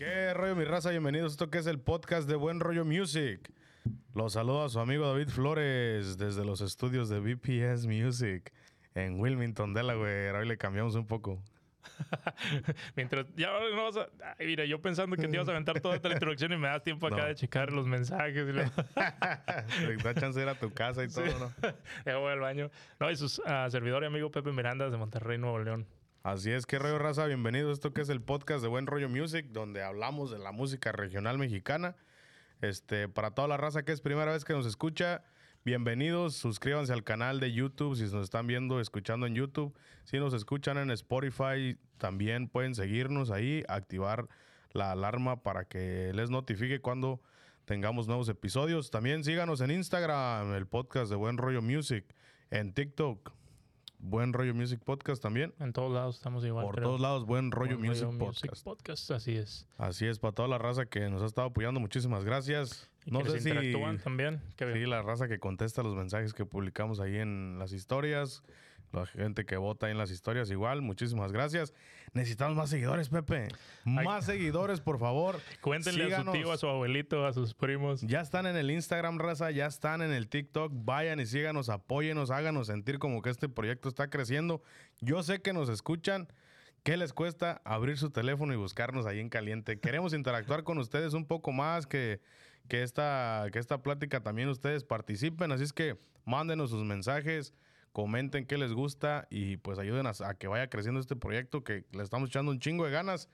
¿Qué rollo, mi raza? Bienvenidos a esto que es el podcast de Buen Rollo Music. Los saluda su amigo David Flores desde los estudios de BPS Music en Wilmington, Delaware. Hoy le cambiamos un poco. Mientras ya no vas a. Ay, mira, yo pensando que te ibas a aventar toda esta introducción y me das tiempo acá No. de checar los mensajes. Y lo... Te da chance de ir a tu casa y todo, ¿no? ya voy al baño. No, y su servidor y amigo Pepe Miranda de Monterrey, Nuevo León. Así es, qué rollo, raza. Bienvenidos esto que es el podcast de Buen Rollo Music, donde hablamos de la música regional mexicana. Este, para toda la raza que es primera vez que nos escucha, bienvenidos. Suscríbanse al canal de YouTube si nos están viendo, escuchando en YouTube. Si nos escuchan en Spotify, también pueden seguirnos ahí, activar la alarma para que les notifique cuando tengamos nuevos episodios. También síganos en Instagram, el podcast de Buen Rollo Music, en TikTok, Buen Rollo Music Podcast también. En todos lados estamos igual. Por creo. todos lados, Buen Rollo Buen Music Rollo Podcast. Podcast, Así es. Así es, para toda la raza que nos ha estado apoyando, muchísimas gracias. Y No que sé si interactúan también. Qué sí, la raza que contesta los mensajes que publicamos ahí en las historias, la gente que vota ahí en las historias igual, muchísimas gracias. Necesitamos más seguidores, Pepe. Ay. Más seguidores, por favor. Cuéntenle a su Síganos. tío, a su abuelito, a sus primos. Ya están en el Instagram, raza, ya están en el TikTok. Vayan y síganos, apóyenos, háganos sentir como que este proyecto está creciendo. Yo sé que nos escuchan. ¿Qué les cuesta abrir su teléfono y buscarnos ahí en caliente? Queremos interactuar con ustedes un poco más, que, que, esta, que esta plática también ustedes participen. Así es que mándenos sus mensajes, comenten qué les gusta y pues ayuden a, a que vaya creciendo este proyecto que le estamos echando un chingo de ganas.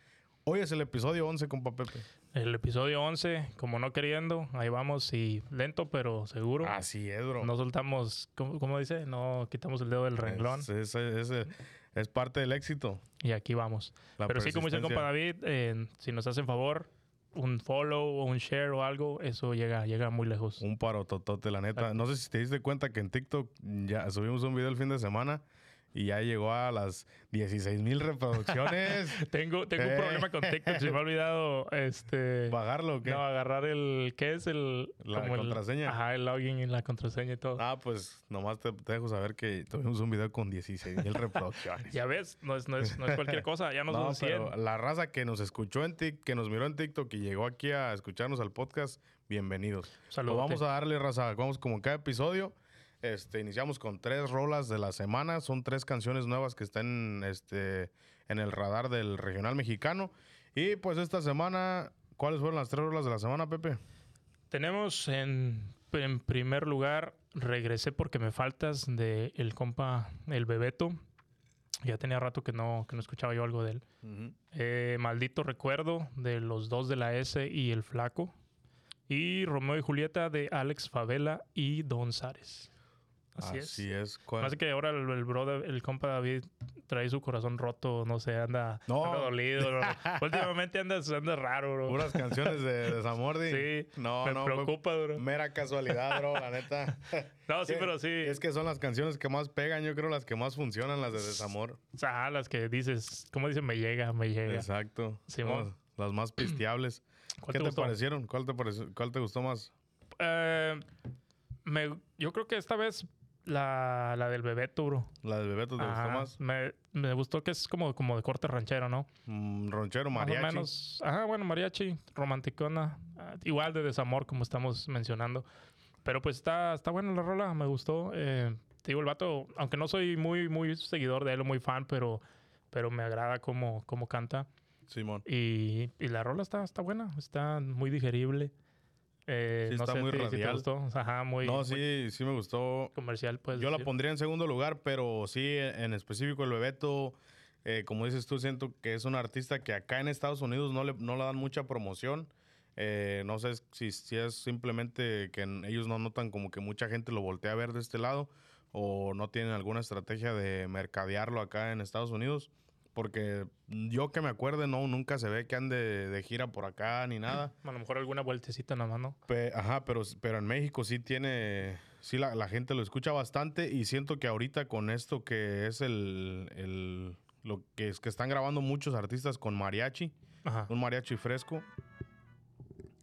Hoy es el episodio 11, compa Pepe. El episodio 11, como no queriendo, ahí vamos y lento pero seguro. Así es, bro. No soltamos, ¿cómo, cómo dice? No quitamos el dedo del renglón. Es, es- es- es parte del éxito. Y aquí vamos. La Pero sí, como dice el compa David, eh, si nos hacen favor, un follow o un share o algo, eso llega, llega muy lejos. Un parototote, la neta. No sé si te diste cuenta que en TikTok ya subimos un video el fin de semana y ya llegó a las 16 mil reproducciones. Tengo, tengo Eh. un problema con TikTok. Se me ha olvidado este. ¿Bajarlo o qué? No, agarrar el. ¿Qué es el. La como el- contraseña. ajá, el login y la contraseña y todo. Ah, pues nomás te, te dejo saber que tuvimos un video con 16 mil reproducciones. Ya ves, no es, no es, no es cualquier cosa. Ya no, No, son 100. pero la raza que nos escuchó en TikTok, que nos miró en TikTok y llegó aquí a escucharnos al podcast, bienvenidos. Saludote. Pues vamos a darle raza, vamos como en cada episodio. Este, iniciamos con tres rolas de la semana, son tres canciones nuevas que están este, en el radar del regional mexicano. Y pues esta semana, ¿cuáles fueron las tres rolas de la semana, Pepe? Tenemos en, en primer lugar, regresé porque me faltas de el compa, el Bebeto. Ya tenía rato que no, que no escuchaba yo algo de él. Eh, Maldito recuerdo de los dos de la S y el Flaco. Y Romeo y Julieta de Alex Favela y Don Zares. Así, Así es. es. Que ahora el, el brother, el compa David trae su corazón roto, no sé, anda, No. anda dolido. bro. Últimamente andas, andas raro, bro. Puras canciones de desamor. Sí, no, me no, preocupa, bro. Mera casualidad, bro, la neta. No, sí, pero sí. Es que son las canciones que más pegan, yo creo, las que más funcionan, las de desamor. Ajá, las que dices, ¿cómo dice? Me llega, me llega. Exacto. Simón. Son Las más pisteables. ¿Cuál ¿Qué te te, gustó? parecieron? ¿Cuál te, pareció- ¿Cuál te gustó más? Eh, me- yo creo que esta vez la, la del Bebeto, bro. ¿La de Bebeto te Ajá, gustó más? Me, me gustó que es como, como de corte ranchero, ¿no? Mm, ronchero, mariachi. Más o menos. Ajá, bueno, mariachi, romanticona. ah, igual de desamor, como estamos mencionando. Pero pues está, está buena la rola, me gustó. Eh, te digo, el vato, aunque no soy muy, muy seguidor de él o muy fan, pero, pero me agrada cómo, cómo canta. Simón. Y, y la rola está, está buena, está muy digerible. Eh, Sí, no está sé muy si te radial. gustó. Ajá, muy, No, muy sí, sí me gustó. comercial, pues. Yo la pondría en segundo lugar, pero sí, en específico el Bebeto, eh, como dices tú, siento que es un artista que acá en Estados Unidos no le, no le dan mucha promoción. Eh, no sé si, si es simplemente que ellos no notan como que mucha gente lo voltea a ver de este lado o no tienen alguna estrategia de mercadearlo acá en Estados Unidos. Porque yo que me acuerde, no, nunca se ve que ande de gira por acá ni nada. A lo mejor alguna vueltecita nada más, ¿no? Pe- ajá, pero, pero en México sí tiene, sí la, la gente lo escucha bastante y siento que ahorita con esto que es el, el- lo que es que están grabando muchos artistas con mariachi, Ajá. un mariachi fresco,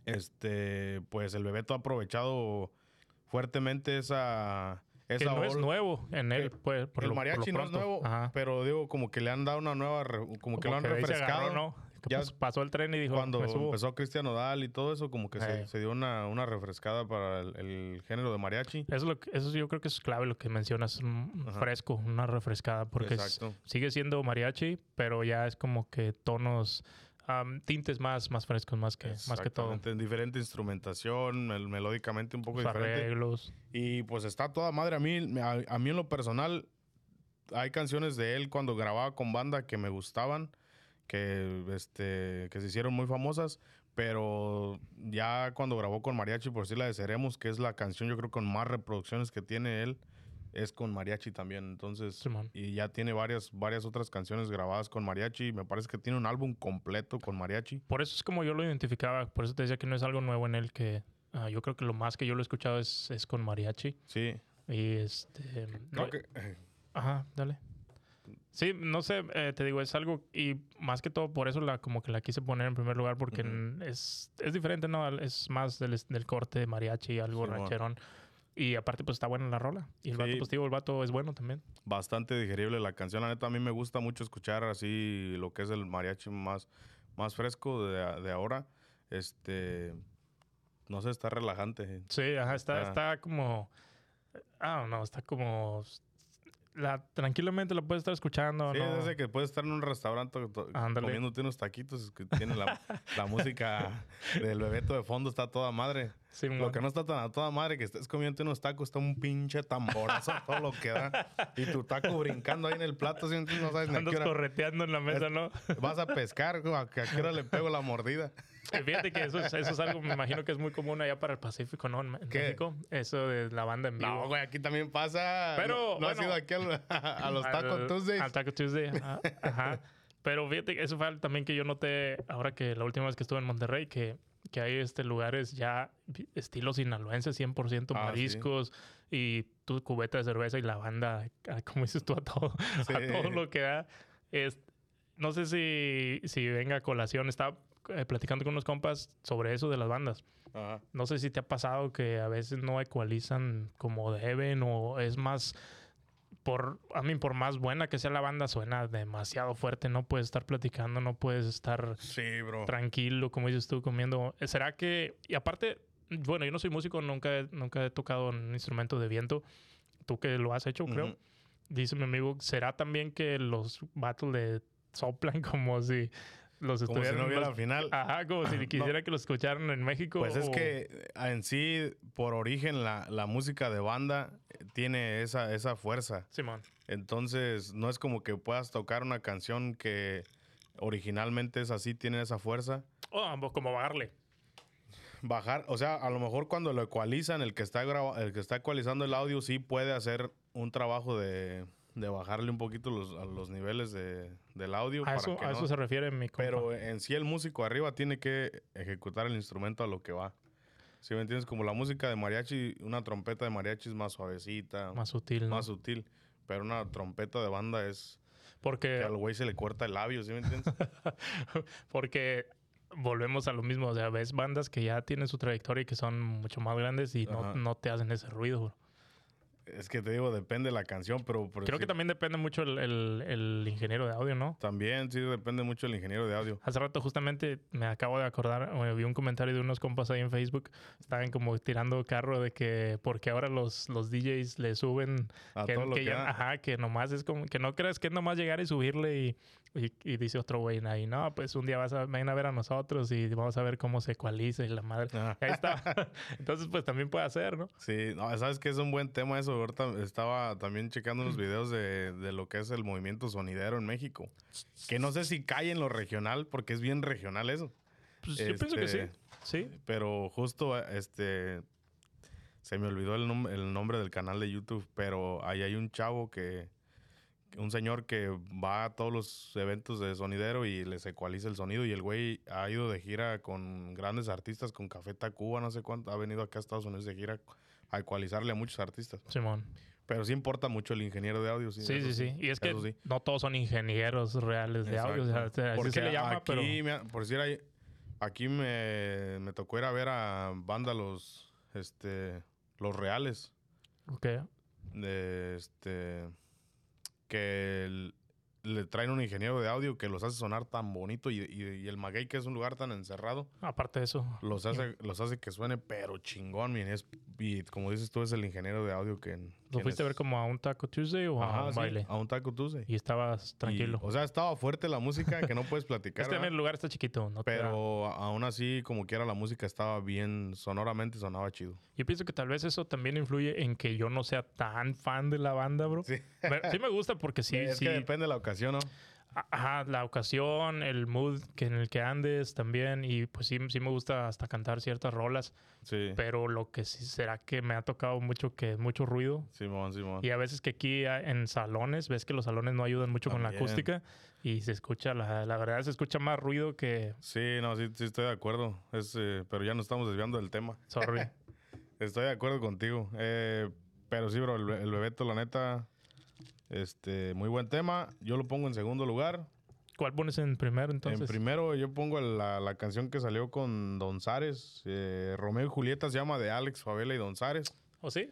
este, pues el Bebeto ha aprovechado fuertemente esa, Que esa no es nuevo en él, Que pues, por el lo- por lo mariachi no es nuevo, Ajá. pero digo como que le han dado una nueva, re- como, que lo han refrescado. agarró, ¿no? que Ya pas- pasó el tren y dijo, Cuando "Me subo". empezó Cristian Nodal y todo eso, como que se, Eh. se dio una, una refrescada para el, el género de mariachi. Eso, es lo que- eso yo creo que es clave lo que mencionas, Ajá. fresco, una refrescada, porque es- sigue siendo mariachi, pero ya es como que tonos, am, tintes más, más frescos, más que, más que todo. Diferente instrumentación, mel- melódicamente un poco Los diferente. arreglos. Y pues está toda madre. A mí, a, a mí en lo personal, hay canciones de él cuando grababa con banda que me gustaban, que, este, que se hicieron muy famosas. Pero ya cuando grabó con Mariachi, por si la de Seremos, que es la canción yo creo con más reproducciones que tiene él, es con Mariachi también. Entonces, y ya tiene varias, varias otras canciones grabadas con Mariachi. Me parece que tiene un álbum completo con Mariachi. Por eso es como yo lo identificaba, por eso te decía que no es algo nuevo en él, que ah, yo creo que lo más que yo lo he escuchado es, es con mariachi. Sí. Y este... no- que, Ajá, dale. Sí, no sé, eh, te digo, es algo, y más que todo por eso la como que la quise poner en primer lugar, porque es, es diferente, ¿no? Es más del, del corte de mariachi, algo rancherón. Y aparte, pues está buena la rola. Y el vato, Sí. pues digo, el vato es bueno también. bastante digerible la canción. La neta, a mí me gusta mucho escuchar así lo que es el mariachi más, más fresco de, de ahora. Este, no sé, está relajante. Sí, ajá, está, Ah. está como. Ah, no, está como. La, tranquilamente la puedes estar escuchando. Sí, ¿no? desde que puedes estar en un restaurante Ándale. comiéndote unos taquitos, es que tiene la, la música del bebeto de fondo, está toda madre. Sí, Lo que no está tan a toda madre que estés comiendo unos tacos, está un pinche tamborazo todo lo que da. Y tu taco brincando ahí en el plato. Entonces no sabes ni Andas hora correteando en la mesa, ¿no? vas a pescar, a qué hora le pego la mordida. Eh, Fíjate que eso es, eso es algo, me imagino que es muy común allá para el Pacífico, ¿no? En. México. Eso de la banda en vivo. No, güey, aquí también pasa. Pero, No, no has bueno, ido aquí al- a, los Taco Tuesdays. Al Taco Tuesday, ajá. ajá. Pero fíjate que eso fue también que yo noté ahora que la última vez que estuve en Monterrey, que, que hay este lugares ya estilo sinaloense, 100% Ah, sí. mariscos y tu cubeta de cerveza y la banda, como dices tú, a todo, Sí. a todo lo que da. Es, no sé si, si venga a colación, estaba eh, platicando con unos compas sobre eso de las bandas. Ajá. No sé si te ha pasado que a veces no ecualizan como deben o es más por a mí por más buena que sea la banda suena demasiado fuerte, no puedes estar platicando, no puedes estar Sí, bro. tranquilo, como dices tú, comiendo. ¿Será que y aparte, bueno, yo no soy músico, nunca he, nunca he tocado un instrumento de viento. Tú que lo has hecho, creo. Dice mi amigo, ¿será también que los battles le soplan como si los Como si no hubiera los- final. Ajá, como si quisiera que los escucharan en México. Pues es o- que eh, en sí, por origen, la, la música de banda eh, tiene esa, esa fuerza. Simón. Entonces, no es como que puedas tocar una canción que originalmente es así, tiene esa fuerza. Oh, pues como bajarle. Bajar, o sea, a lo mejor cuando lo ecualizan, el que está, graba- el que está ecualizando el audio sí puede hacer un trabajo de, de bajarle un poquito los, a los niveles de, del audio. A para eso, que a no- eso se refiere mi compa. Pero en sí el músico arriba tiene que ejecutar el instrumento a lo que va. Si me entiendes? Como la música de mariachi, una trompeta de mariachi es más suavecita, más, más sutil, ¿no? sutil. Pero una trompeta de banda es que Porque, al güey se le corta el labio, ¿sí me entiendes? porque volvemos a lo mismo. O sea, ves bandas que ya tienen su trayectoria y que son mucho más grandes y no, no te hacen ese ruido. bro. Es que te digo, depende de la canción, pero... Creo que también depende mucho el, el- el ingeniero de audio, ¿no? También, sí, depende mucho del ingeniero de audio. Hace rato justamente me acabo de acordar, eh, vi un comentario de unos compas ahí en Facebook, estaban como tirando carro de que porque ahora los, los DJs le suben A que, todo lo que que ya- ajá, que nomás es como que no creas que es nomás llegar y subirle y, y, y dice otro güey ahí, no, pues un día vas a ven a ver a nosotros y vamos a ver cómo se ecualiza y la madre. Ajá. Ahí está. Entonces, pues también puede hacer, ¿no? Sí, no, sabes que es un buen tema eso. Ahorita estaba también checando unos videos de, de lo que es el movimiento sonidero en México. Que no sé si cae en lo regional, porque es bien regional eso. Pues yo pienso que sí. Este, Sí. Pero justo, este, se me olvidó el, nom- el nombre del canal de YouTube, pero ahí hay un chavo que, un señor que va a todos los eventos de sonidero y les ecualiza el sonido y el güey ha ido de gira con grandes artistas, con Café Tacuba, no sé cuánto, ha venido acá a Estados Unidos de gira a ecualizarle a muchos artistas. Simón. Pero sí importa mucho el ingeniero de audio. Sí, Sí, sí, sí. Y es que sí. no todos son ingenieros reales de audio. O sea, Porque se le llama, aquí, pero... me- por decir ahí, aquí me, me tocó ir a ver a banda los, este, los reales. Ok. De este, que le traen un ingeniero de audio que los hace sonar tan bonito y, y- y el Maguey, que es un lugar tan encerrado, Aparte de eso, los hace, los hace que suene pero chingón, man, es- y como dices tú, es el ingeniero de audio que... ¿lo fuiste a ver como a un Taco Tuesday o a un sí, baile? a un Taco Tuesday. Y estabas tranquilo. Y, o sea, estaba fuerte la música que no puedes platicar, este en ¿verdad? el lugar está chiquito, no da- pero aún así, como quiera, la música estaba bien, sonoramente sonaba chido. Yo pienso que tal vez eso también influye en que yo no sea tan fan de la banda, bro. Sí. Me- sí me gusta porque sí, es sí. que depende de la ocasión, ¿no? Ajá, la ocasión, el mood que en el que andes también. Y pues sí, sí me gusta hasta cantar ciertas rolas. Sí. Pero lo que sí será que me ha tocado mucho que es mucho ruido. Simón, Simón. Y a veces que aquí en salones, ves que los salones no ayudan mucho con la También. acústica. Y se escucha, la, la verdad, se escucha más ruido que. Sí, no, sí, sí estoy de acuerdo. Es, eh, pero ya nos estamos desviando del tema. Sorry. Estoy de acuerdo contigo. Eh, pero sí, bro, el, el Bebeto, la neta, este, muy buen tema. Yo lo pongo en segundo lugar. ¿Cuál pones en primero entonces? En primero yo pongo la, la canción que salió con Don Zares. eh, Romeo y Julieta se llama de Alex Favela y Don Zares. ¿O sí?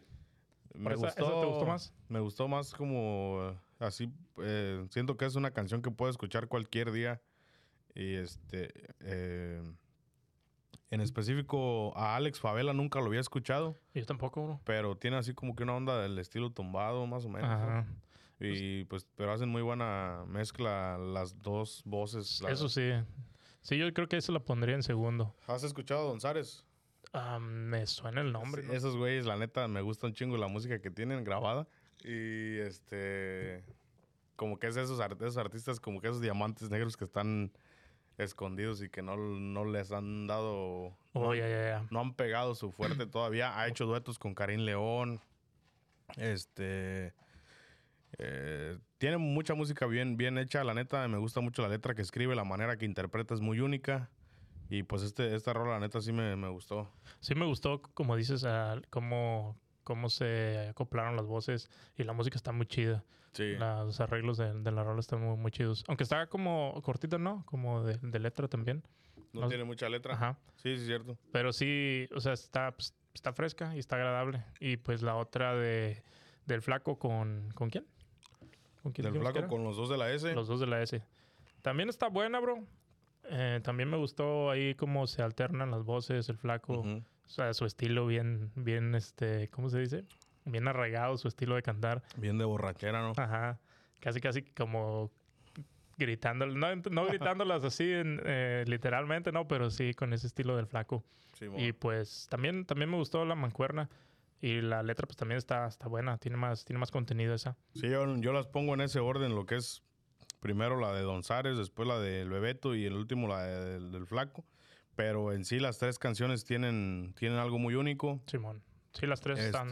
Me esa- esa te gustó más? Me gustó más como eh, así. eh, siento que es una canción que puedo escuchar cualquier día. Y este. eh, en específico, a Alex Favela nunca lo había escuchado. Yo tampoco, bro. Pero tiene así como que una onda del estilo tumbado, más o menos. ¿no? Ajá. Y pues, pero hacen muy buena mezcla las dos voces. la- Eso sí. Sí, yo creo que eso la pondría en segundo. ¿Has escuchado a Don Zares? Ah, me suena el nombre. ¿no? Esos güeyes, la neta, me gusta un chingo la música que tienen grabada. Y este. Como que es esos, esos artistas, como que esos diamantes negros que están escondidos y que no, no les han dado. Oh, ya, ya, ya. No han pegado su fuerte todavía. Ha hecho duetos con Karim León. Este. Eh, tiene mucha música bien, bien hecha. La neta, me gusta mucho la letra que escribe, la manera que interpreta es muy única. Y pues este, esta rola, la neta, sí me, me gustó. Sí me gustó, como dices, ah, cómo, cómo se acoplaron las voces y la música está muy chida. Sí. La- los arreglos de, de la rola están muy, muy chidos. Aunque está como cortita, ¿no? Como de, de letra también. No no- tiene mucha letra. Ajá. Sí, sí, es cierto. Pero sí, o sea, está, pues, está fresca y está agradable. Y pues la otra de del flaco con... ¿Con quién? ¿Con quién Del flaco con los dos de la S. Los dos de la S. También está buena, bro. Eh, también me gustó ahí cómo se alternan las voces, el flaco. O sea, su estilo bien, bien, este, ¿cómo se dice? Bien arraigado su estilo de cantar. Bien de borrachera, ¿no? Ajá. Casi, casi como gritando, no, no gritándolas así en, eh, literalmente, no, pero sí con ese estilo del flaco. Sí, mo. Y pues también, también me gustó la mancuerna. Y la letra pues también está, está buena, tiene más, tiene más contenido esa. Sí, yo, yo las pongo en ese orden, lo que es primero la de Don Zares, después la del Bebeto y el último la de- del, del Flaco. Pero en sí las tres canciones tienen, tienen algo muy único. Simón. Sí, las tres están.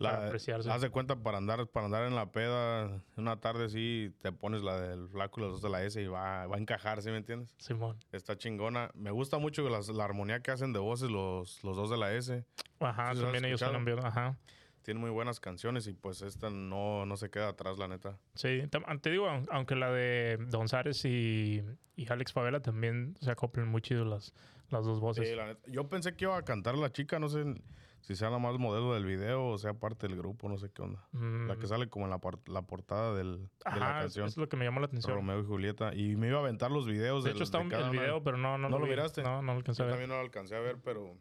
Este, para la, apreciarse. haz de cuenta para andar, para andar en la peda, una tarde sí, te pones la del Flaco y las dos de la S y va, va a encajar, ¿sí me entiendes? Simón. Está chingona. Me gusta mucho las- la armonía que hacen de voces los, los dos de la S. Ajá, ¿Sí los también ellos suenan bien. Ajá. Tienen muy buenas canciones y pues esta no, no se queda atrás, la neta. Sí, te digo, aun- aunque la de Don Zares y, y Alex Favela también se acoplan muy chido las, las dos voces. Sí, la neta. Yo pensé que iba a cantar la chica, no sé si sea nada más modelo del video o sea parte del grupo, no sé qué onda. La que Mm, sale como en la, la portada del, de la canción. es lo que me llamó la atención. Romeo y Julieta. Y me iba a aventar los videos. de hecho, está de un- el una. video, pero no, no, ¿No lo vi. miraste? No, no lo alcancé Yo a ver. también no lo alcancé a ver, pero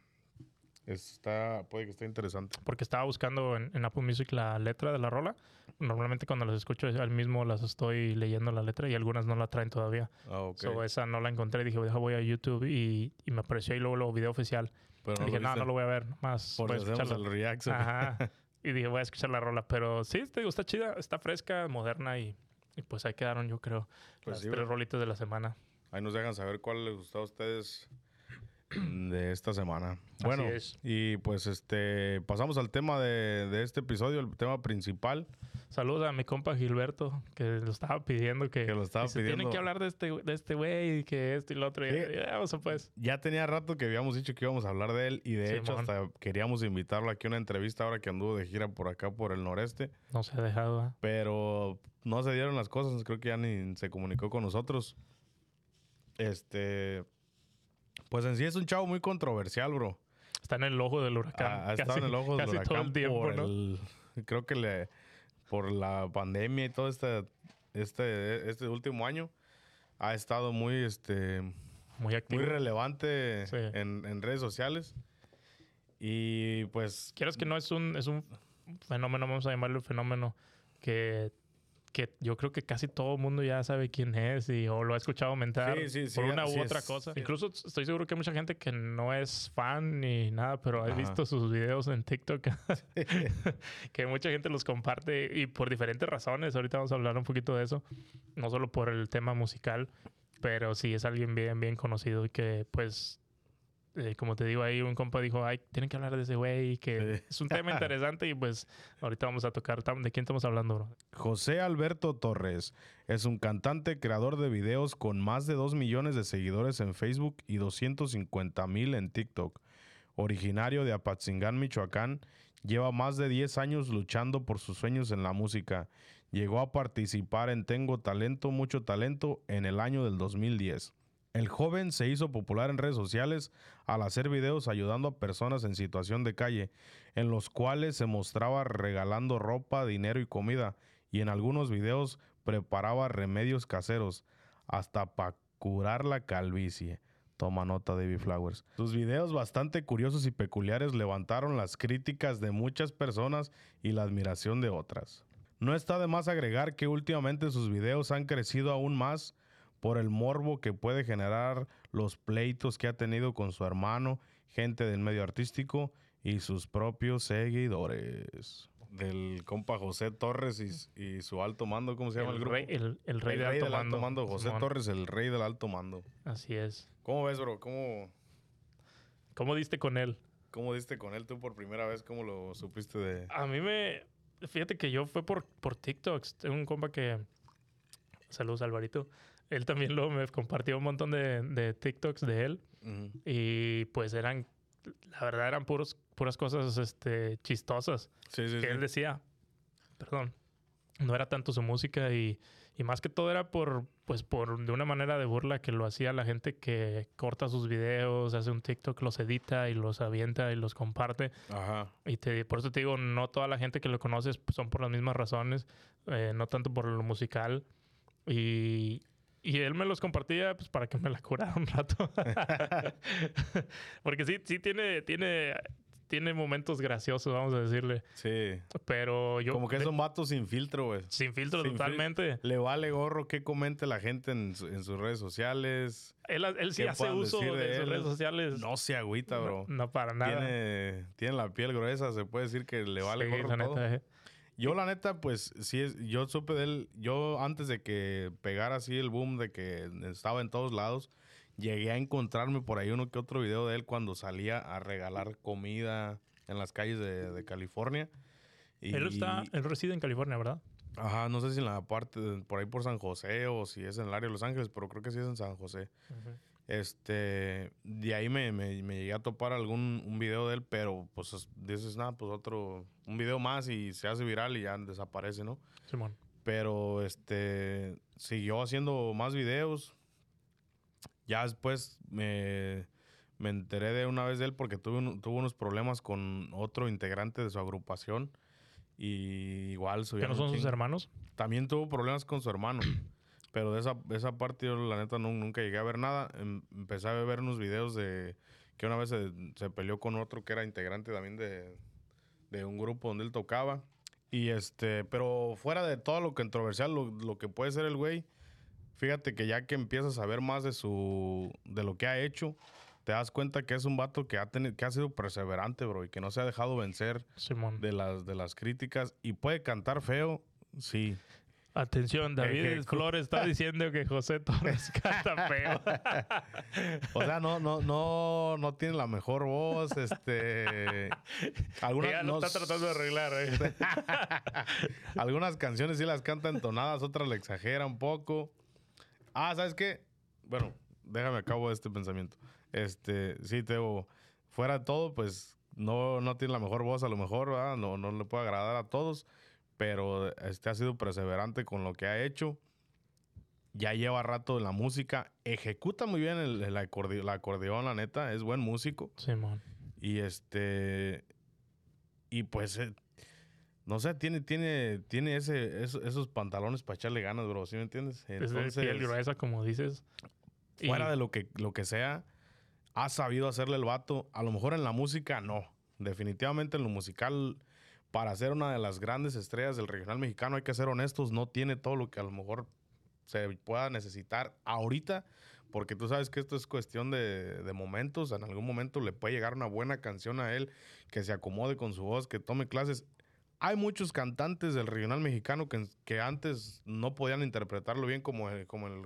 está, puede que esté interesante. Porque estaba buscando en, en Apple Music la letra de la rola. Normalmente cuando las escucho al mismo las estoy leyendo la letra y algunas no la traen todavía. Ah, ok. So, esa no la encontré. Dije, deja voy a YouTube y, y me apareció ahí luego, luego video oficial. Pero Y dije, no, no lo voy a ver. Más Por voy a el reaction. Ajá. Y dije, voy a escuchar la rola. Pero sí, te digo, está chida, está fresca, moderna y, y pues ahí quedaron, yo creo, Pues las sí, tres rolitas de la semana. Ahí nos dejan saber cuál les gustó a ustedes de esta semana. Bueno, es. y pues este pasamos al tema de, de este episodio, el tema principal. Saludos a mi compa Gilberto, que lo estaba pidiendo que, Que lo estaba pidiendo. Tienen que hablar de este de este güey y que esto y lo otro. Y, Sí. y vamos a pues. Ya tenía rato que habíamos dicho que íbamos a hablar de él y de hecho hasta queríamos invitarlo aquí a una entrevista ahora que anduvo de gira por acá por el noreste, No se ha dejado. ¿ah? pero no se dieron las cosas, creo que ya ni se comunicó con nosotros. Este pues en sí es un chavo muy controversial, bro. Está en el ojo del huracán. Estado casi, en el ojo del casi todo huracán el tiempo, por ¿no? el- creo que le por la pandemia y todo este este, este último año ha estado muy, este, muy, activo. muy relevante en, en, redes sociales. Y pues... Quieres que no es un, es un fenómeno, vamos a llamarlo fenómeno, que que yo creo que casi todo el mundo ya sabe quién es y o lo ha escuchado aumentar por una u otra cosa. Incluso estoy seguro que hay mucha gente que no es fan ni nada, pero ha visto sus videos en TikTok, que mucha gente los comparte y por diferentes razones. Ahorita vamos a hablar un poquito de eso, no solo por el tema musical, pero sí es alguien bien, bien conocido y que pues eh, como te digo, ahí un compa dijo, ay, tienen que hablar de ese güey, que es un tema interesante y pues ahorita vamos a tocar. ¿De quién estamos hablando, bro? José Alberto Torres es un cantante, creador de videos con más de 2 millones de seguidores en Facebook y 250 mil en TikTok. Originario de Apatzingán, Michoacán, lleva más de 10 años luchando por sus sueños en la música. Llegó a participar en Tengo Talento, Mucho Talento en el año del 2010. El joven se hizo popular en redes sociales al hacer videos ayudando a personas en situación de calle, en los cuales se mostraba regalando ropa, dinero y comida, y en algunos videos preparaba remedios caseros, hasta para curar la calvicie. Toma nota, David Flowers. Sus videos bastante curiosos y peculiares levantaron las críticas de muchas personas y la admiración de otras. No está de más agregar que últimamente sus videos han crecido aún más por el morbo que puede generar los pleitos que ha tenido con su hermano, gente del medio artístico y sus propios seguidores. Del compa José Torres y, su alto mando, ¿cómo se llama el, grupo? el, rey, del, alto, mando. José Torres, el rey del alto mando. Así es. ¿Cómo ves, bro? ¿Cómo, ¿Cómo diste con él? ¿Cómo diste con él tú por primera vez? ¿Cómo lo supiste de...? A mí me... Fíjate que yo fue por, por TikTok. Tengo un compa que... Saludos, Alvarito él también lo me compartió un montón de, de TikToks de él. Y pues eran, la verdad, eran puros, puras cosas este, chistosas. Sí, sí, que él decía, perdón, no era tanto su música y, y, más que todo era por, pues por, de una manera de burla que lo hacía la gente que corta sus videos, hace un TikTok, los edita y los avienta y los comparte. Ajá. Y te, por eso te digo, no toda la gente que lo conoces son por las mismas razones, eh, no tanto por lo musical. Y, y él me los compartía pues, para que me la curara un rato. Porque sí, sí tiene, tiene, tiene momentos graciosos, vamos a decirle. Sí. Pero yo... Como que es un vato sin filtro, güey. Sin filtro, totalmente. le vale gorro qué comente la gente en, sus redes sociales. Él, él sí hace uso de, sus redes sociales. No se agüita, bro. No, para nada. Tiene, tiene, la piel gruesa, se puede decir que le vale gorro todo. Eh. Yo, la neta, pues sí, es, yo supe de él. Yo, antes de que pegara así el boom de que estaba en todos lados, llegué a encontrarme por ahí uno que otro video de él cuando salía a regalar comida en las calles de, California. Y, él, está, él reside en California, ¿verdad? Ajá, no sé si en la parte, por ahí por San José o si es en el área de Los Ángeles, pero creo que sí es en San José. Este, de ahí me, me, me, llegué a topar algún un video de él, pero pues dices, nada, pues otro, un video más y se hace viral y ya desaparece, ¿no? Simón. Pero este, siguió haciendo más videos. Ya después me, me enteré de una vez de él porque tuvo, tuvo unos problemas con otro integrante de su agrupación. Y igual ¿Que no son sus hermanos? También tuvo problemas con su hermano. Pero de esa, esa parte yo la neta nunca llegué a ver nada. Em, empecé a ver unos videos de que una vez se, peleó con otro que era integrante también de, de, un grupo donde él tocaba. Y este, pero fuera de todo lo controversial, lo, lo que puede ser el güey, fíjate que ya que empiezas a ver más de su, de lo que ha hecho, te das cuenta que es un vato que ha, tenido, que ha sido perseverante, bro, y que no se ha dejado vencer de las, de las críticas. Y puede cantar feo, sí. Atención, David Flores está diciendo que José Torres canta feo. o sea, no, no, no, no tiene la mejor voz. Este. Algunas, ya lo está tratando de arreglar. ¿eh? algunas canciones sí las canta entonadas, otras le exagera un poco. Ah, ¿sabes qué? Bueno, déjame acabo este pensamiento. Este, sí, Teo, fuera de todo, pues no, no tiene la mejor voz, a lo mejor, ¿verdad? No, no le puede agradar a todos pero este ha sido perseverante con lo que ha hecho. Ya lleva rato en la música, ejecuta muy bien el, acordeón, la neta, es buen músico. Sí, man. Y este. Y pues. Eh, no sé, tiene, tiene, tiene ese, esos, pantalones para echarle ganas, bro, ¿sí me entiendes? Entonces, es piel gruesa, como dices. Fuera de lo que, lo que sea, ha sabido hacerle el vato. A lo mejor en la música, no. Definitivamente en lo musical, para ser una de las grandes estrellas del regional mexicano, hay que ser honestos, no tiene todo lo que a lo mejor se pueda necesitar ahorita, porque tú sabes que esto es cuestión de, de, momentos. En algún momento le puede llegar una buena canción a él, que se acomode con su voz, que tome clases. Hay muchos cantantes del regional mexicano que, que antes no podían interpretarlo bien, como, el, como el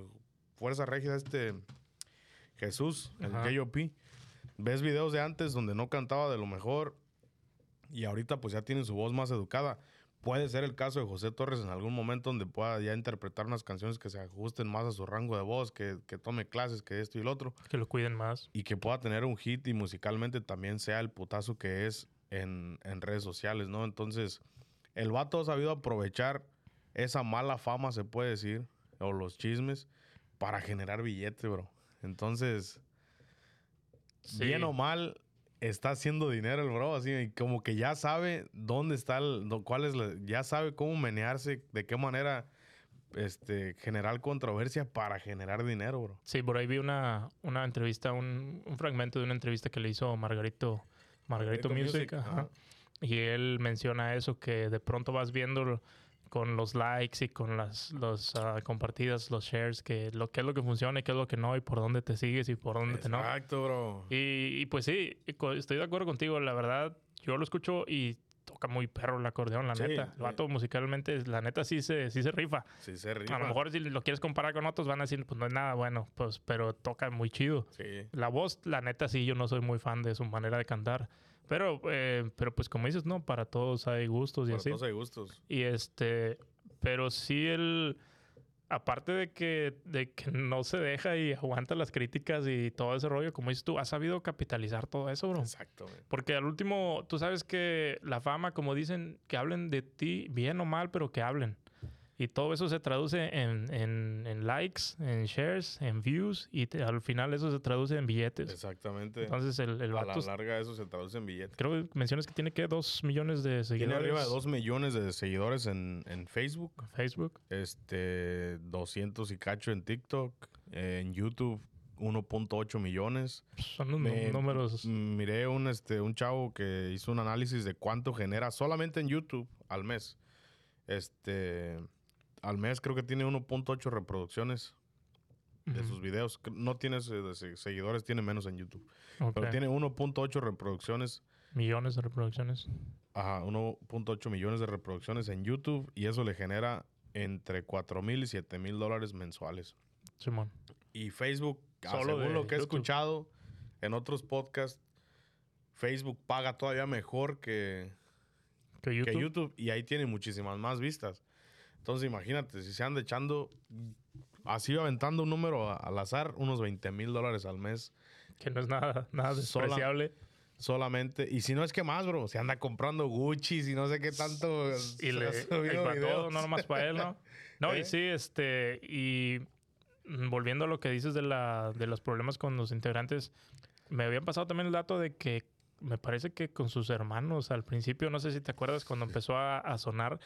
Fuerza Regia, este Jesús, el J.O.P. Ves videos de antes donde no cantaba de lo mejor y ahorita pues ya tiene su voz más educada. Puede ser el caso de José Torres en algún momento donde pueda ya interpretar unas canciones que se ajusten más a su rango de voz, que, que tome clases, que esto y lo otro. Que lo cuiden más. Y que pueda tener un hit y musicalmente también sea el putazo que es en, redes sociales, ¿no? Entonces, el vato ha sabido aprovechar esa mala fama, se puede decir, o los chismes, para generar billete, bro. Entonces, bien o mal, está haciendo dinero el bro, así como que ya sabe dónde está, el, cuál es, ya sabe cómo menearse, de qué manera este, generar controversia para generar dinero, bro. Sí, por ahí vi una, una entrevista, un, fragmento de una entrevista que le hizo Margarito Margarito, Music. Y él menciona eso, que de pronto vas viendo con los likes y con las los, ah, compartidas, los shares, que lo que es lo que funciona y qué es lo que no, y por dónde te sigues y por dónde te no. Exacto, bro. Y, pues sí, estoy de acuerdo contigo. La verdad, yo lo escucho y toca muy perro el acordeón, la neta. El vato musicalmente, la neta sí se, sí se rifa. Sí se rifa. A lo mejor si lo quieres comparar con otros van a decir, pues no es nada bueno, pues, pero toca muy chido. Sí. La voz, la neta sí, yo no soy muy fan de su manera de cantar. Pero, eh, pero pues como dices, no, para todos hay gustos y para así. todos hay gustos. Y este, pero sí el, aparte de que, de que no se deja y aguanta las críticas y todo ese rollo, como dices tú, has sabido capitalizar todo eso, bro. Exacto. Porque al último, tú sabes que la fama, como dicen, que hablen de ti, bien o mal, pero que hablen. Y todo eso se traduce en, en, likes, en shares, en views y al final eso se traduce en billetes. Exactamente. Entonces el, el vato... A la larga eso se traduce en billetes. Creo que mencionas que tiene que dos millones de seguidores. Tiene arriba de dos millones de seguidores en, en Facebook. Facebook. Este, 200 y cacho en TikTok. en YouTube 1.8 millones. Son números. Miré un, este, un chavo que hizo un análisis de cuánto genera solamente en YouTube al mes. Este al mes creo que tiene 1.8 reproducciones de sus videos. No tiene seguidores, tiene menos en YouTube. Pero tiene 1.8 reproducciones. Millones de reproducciones. Ajá, 1.8 millones de reproducciones en YouTube y eso le genera entre 4 mil y 7 mil dólares mensuales. Simón. Y Facebook, según lo que he escuchado en otros podcasts, Facebook paga todavía mejor que, que YouTube y ahí tiene muchísimas más vistas. Entonces, imagínate, si se anda echando, así aventando un número al azar, unos 20 mil dólares al mes. Que no es nada, nada despreciable. solamente. Y si no es que más, bro. Se anda comprando Gucci y no sé qué tanto. Y le para todo, no nomás para él, ¿no? No, y ¿Eh? sí, este. Y volviendo a lo que dices de, la, de los problemas con los integrantes, me habían pasado también el dato de que me parece que con sus hermanos al principio, no sé si te acuerdas, cuando empezó a, a sonar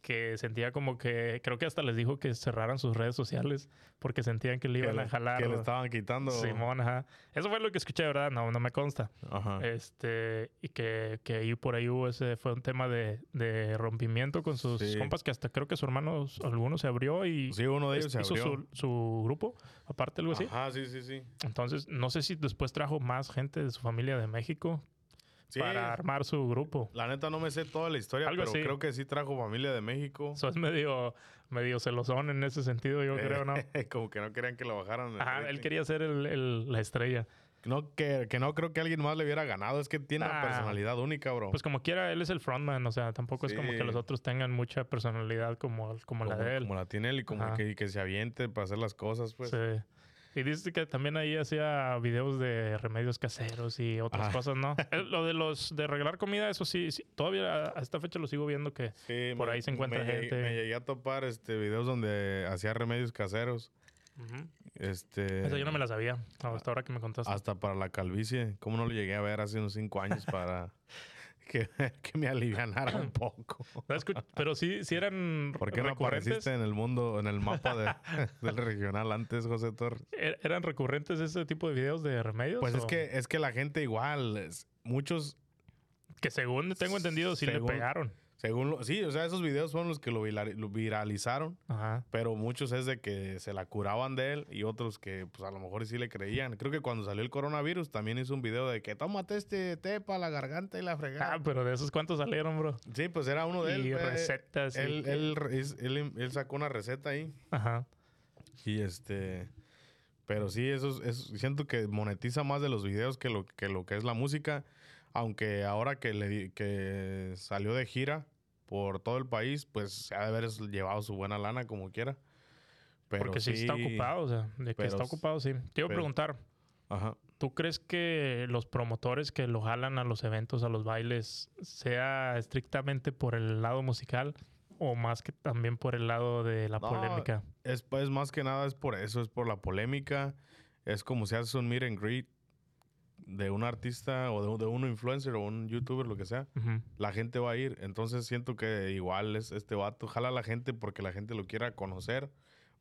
que sentía como que, creo que hasta les dijo que cerraran sus redes sociales porque sentían que le iban a jalar. Que le estaban quitando. Simón, ajá. Eso fue lo que escuché, ¿verdad? No, no me consta. Ajá. Este, y que, que ahí por ahí hubo ese, fue un tema de, de rompimiento con sus compas que hasta creo que su hermano, alguno se abrió y. Sí, uno de ellos se hizo Su, su, grupo, aparte algo así. Ajá, sí, sí, sí. Entonces, no sé si después trajo más gente de su familia de México para armar su grupo. La neta no me sé toda la historia, pero creo que sí trajo familia de México. Eso es medio, medio celosón en ese sentido, yo creo, ¿no? Como que no querían que lo bajaran. Ajá, él quería ser el, la estrella. No, que, que, no creo que alguien más le hubiera ganado. Es que tiene una personalidad única, bro. Pues como quiera, él es el frontman. O sea, tampoco es como que los otros tengan mucha personalidad como, como, la de él. Como la tiene él y como que, que, se aviente para hacer las cosas, pues. Sí. Y dice que también ahí hacía videos de remedios caseros y otras cosas, ¿no? Lo de los de regalar comida, eso sí, todavía a esta fecha lo sigo viendo que por ahí se encuentra gente. me llegué a topar este videos donde hacía remedios caseros. Este. Esa yo no me la sabía, hasta ahora que me contaste. Hasta para la calvicie. ¿Cómo no lo llegué a ver hace unos cinco años para. que, que me alivianara un poco. Pero sí, sí eran ¿Por qué no apareciste en el mundo, en el mapa de, del regional antes, José Torres? ¿E-, ¿Eran recurrentes ese tipo de videos de remedios? Pues es que, es que la gente igual, muchos... Que según tengo entendido, sí le pegaron. Según lo, sí, o sea, esos videos fueron los que lo, viralizaron. Ajá. Pero muchos es de que se la curaban de él y otros que, pues a lo mejor sí le creían. Creo que cuando salió el coronavirus también hizo un video de que tómate este té para la garganta y la fregada. Ah, pero de esos cuántos salieron, bro. Sí, pues era uno de él. Y recetas. Él, él, él, él, sacó una receta ahí. Ajá. Y este. Pero sí, eso, es, siento que monetiza más de los videos que lo que, lo que es la música. Aunque ahora que, le, que salió de gira por todo el país, pues se ha de haber llevado su buena lana como quiera. Pero Porque sí, está ocupado, o sea, de que está ocupado, sí. Te iba a preguntar, Ajá. ¿tú crees que los promotores que lo jalan a los eventos, a los bailes, sea estrictamente por el lado musical o más que también por el lado de la polémica? Es, pues más que nada es por eso, es por la polémica. Es como si haces un meet and greet de un artista o de, un influencer o un youtuber, lo que sea, la gente va a ir. Entonces siento que igual es este vato, jala a la gente porque la gente lo quiera conocer,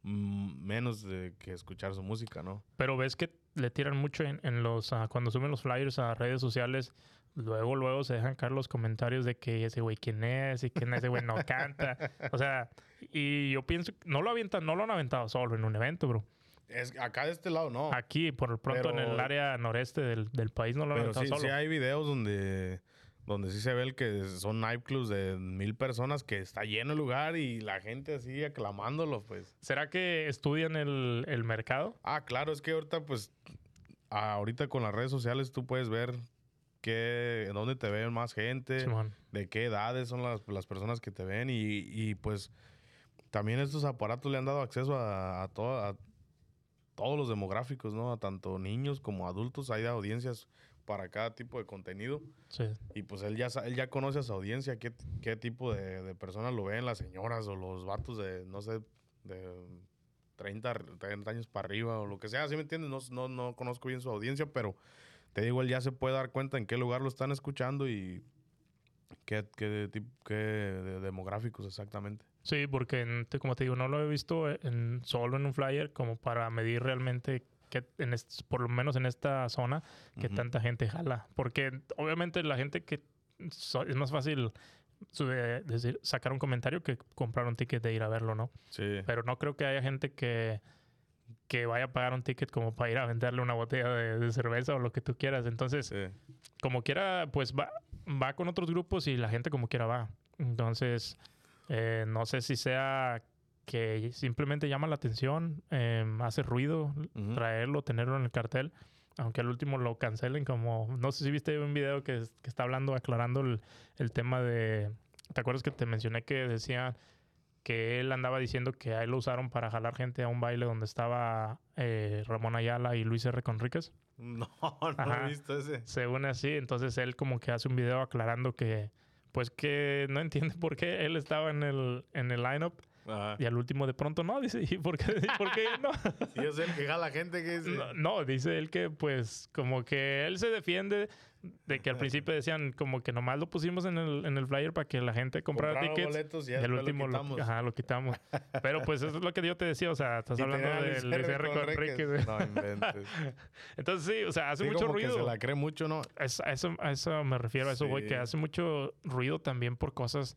mm, menos de que escuchar su música, ¿no? Pero ves que le tiran mucho en, los, ah, cuando suben los flyers a redes sociales, luego, luego se dejan caer los comentarios de que ese güey quién es y quién ese güey no canta. O sea, y yo pienso, no lo avientan, no lo han aventado solo en un evento, bro. Es, acá de este lado no. Aquí, por el pronto, en el área noreste del, del país no lo Pero sí, solo. sí hay videos donde, donde sí se ve el que son nightclubs de mil personas que está lleno el lugar y la gente así aclamándolo, pues. ¿Será que estudian el, el mercado? Ah, claro, es que ahorita, pues, ahorita con las redes sociales tú puedes ver qué, dónde te ven más gente, de qué edades son las, las personas que te ven y, y, pues también estos aparatos le han dado acceso a, a, a, todos los demográficos, ¿no? Tanto niños como adultos, hay audiencias para cada tipo de contenido. Sí. Y pues él ya, él ya conoce a su audiencia, qué, qué tipo de, personas lo ven, las señoras o los vatos de, no sé, de 30, 30 años para arriba o lo que sea, ¿sí me entiendes? No, no, no conozco bien su audiencia, pero te digo, él ya se puede dar cuenta en qué lugar lo están escuchando y qué, qué, qué demográficos exactamente. Sí, porque como te digo, no lo he visto en, solo en un flyer como para medir realmente que en por lo menos en esta zona que tanta gente jala. Porque obviamente la gente que es más fácil decir, sacar un comentario que comprar un ticket de ir a verlo, ¿no? Sí. Pero no creo que haya gente que, que vaya a pagar un ticket como para ir a venderle una botella de, cerveza o lo que tú quieras. Entonces, como quiera, pues va, va con otros grupos y la gente como quiera va. Entonces, eh, no sé si sea que simplemente llama la atención, em, hace ruido, traerlo, tenerlo en el cartel, aunque al último lo cancelen como, no sé si viste un video que, está hablando, aclarando el, tema de, ¿te acuerdas que te mencioné que decía que él andaba diciendo que a él lo usaron para jalar gente a un baile donde estaba eh, Ramón Ayala y Luis R. Conríquez? No, no he visto ese. Según así, entonces él como que hace un video aclarando que pues que no entiende por qué él estaba en el, en el lineup. Y al último de pronto no, dice, ¿y por qué, ¿por qué no? y es el que jala gente que dice. No, dice él que pues como que él se defiende de que al principio decían como que nomás lo pusimos en el, en el flyer para que la gente comprara tickets. y, el último lo quitamos. ajá, lo quitamos. Pero pues eso es lo que yo te decía, o sea, estás hablando de Luis R. Conríquez. No inventes. Entonces sí, o sea, hace mucho ruido. se la cree mucho, ¿no? Es, a, eso, a eso me refiero, a eso voy, que hace mucho ruido también por cosas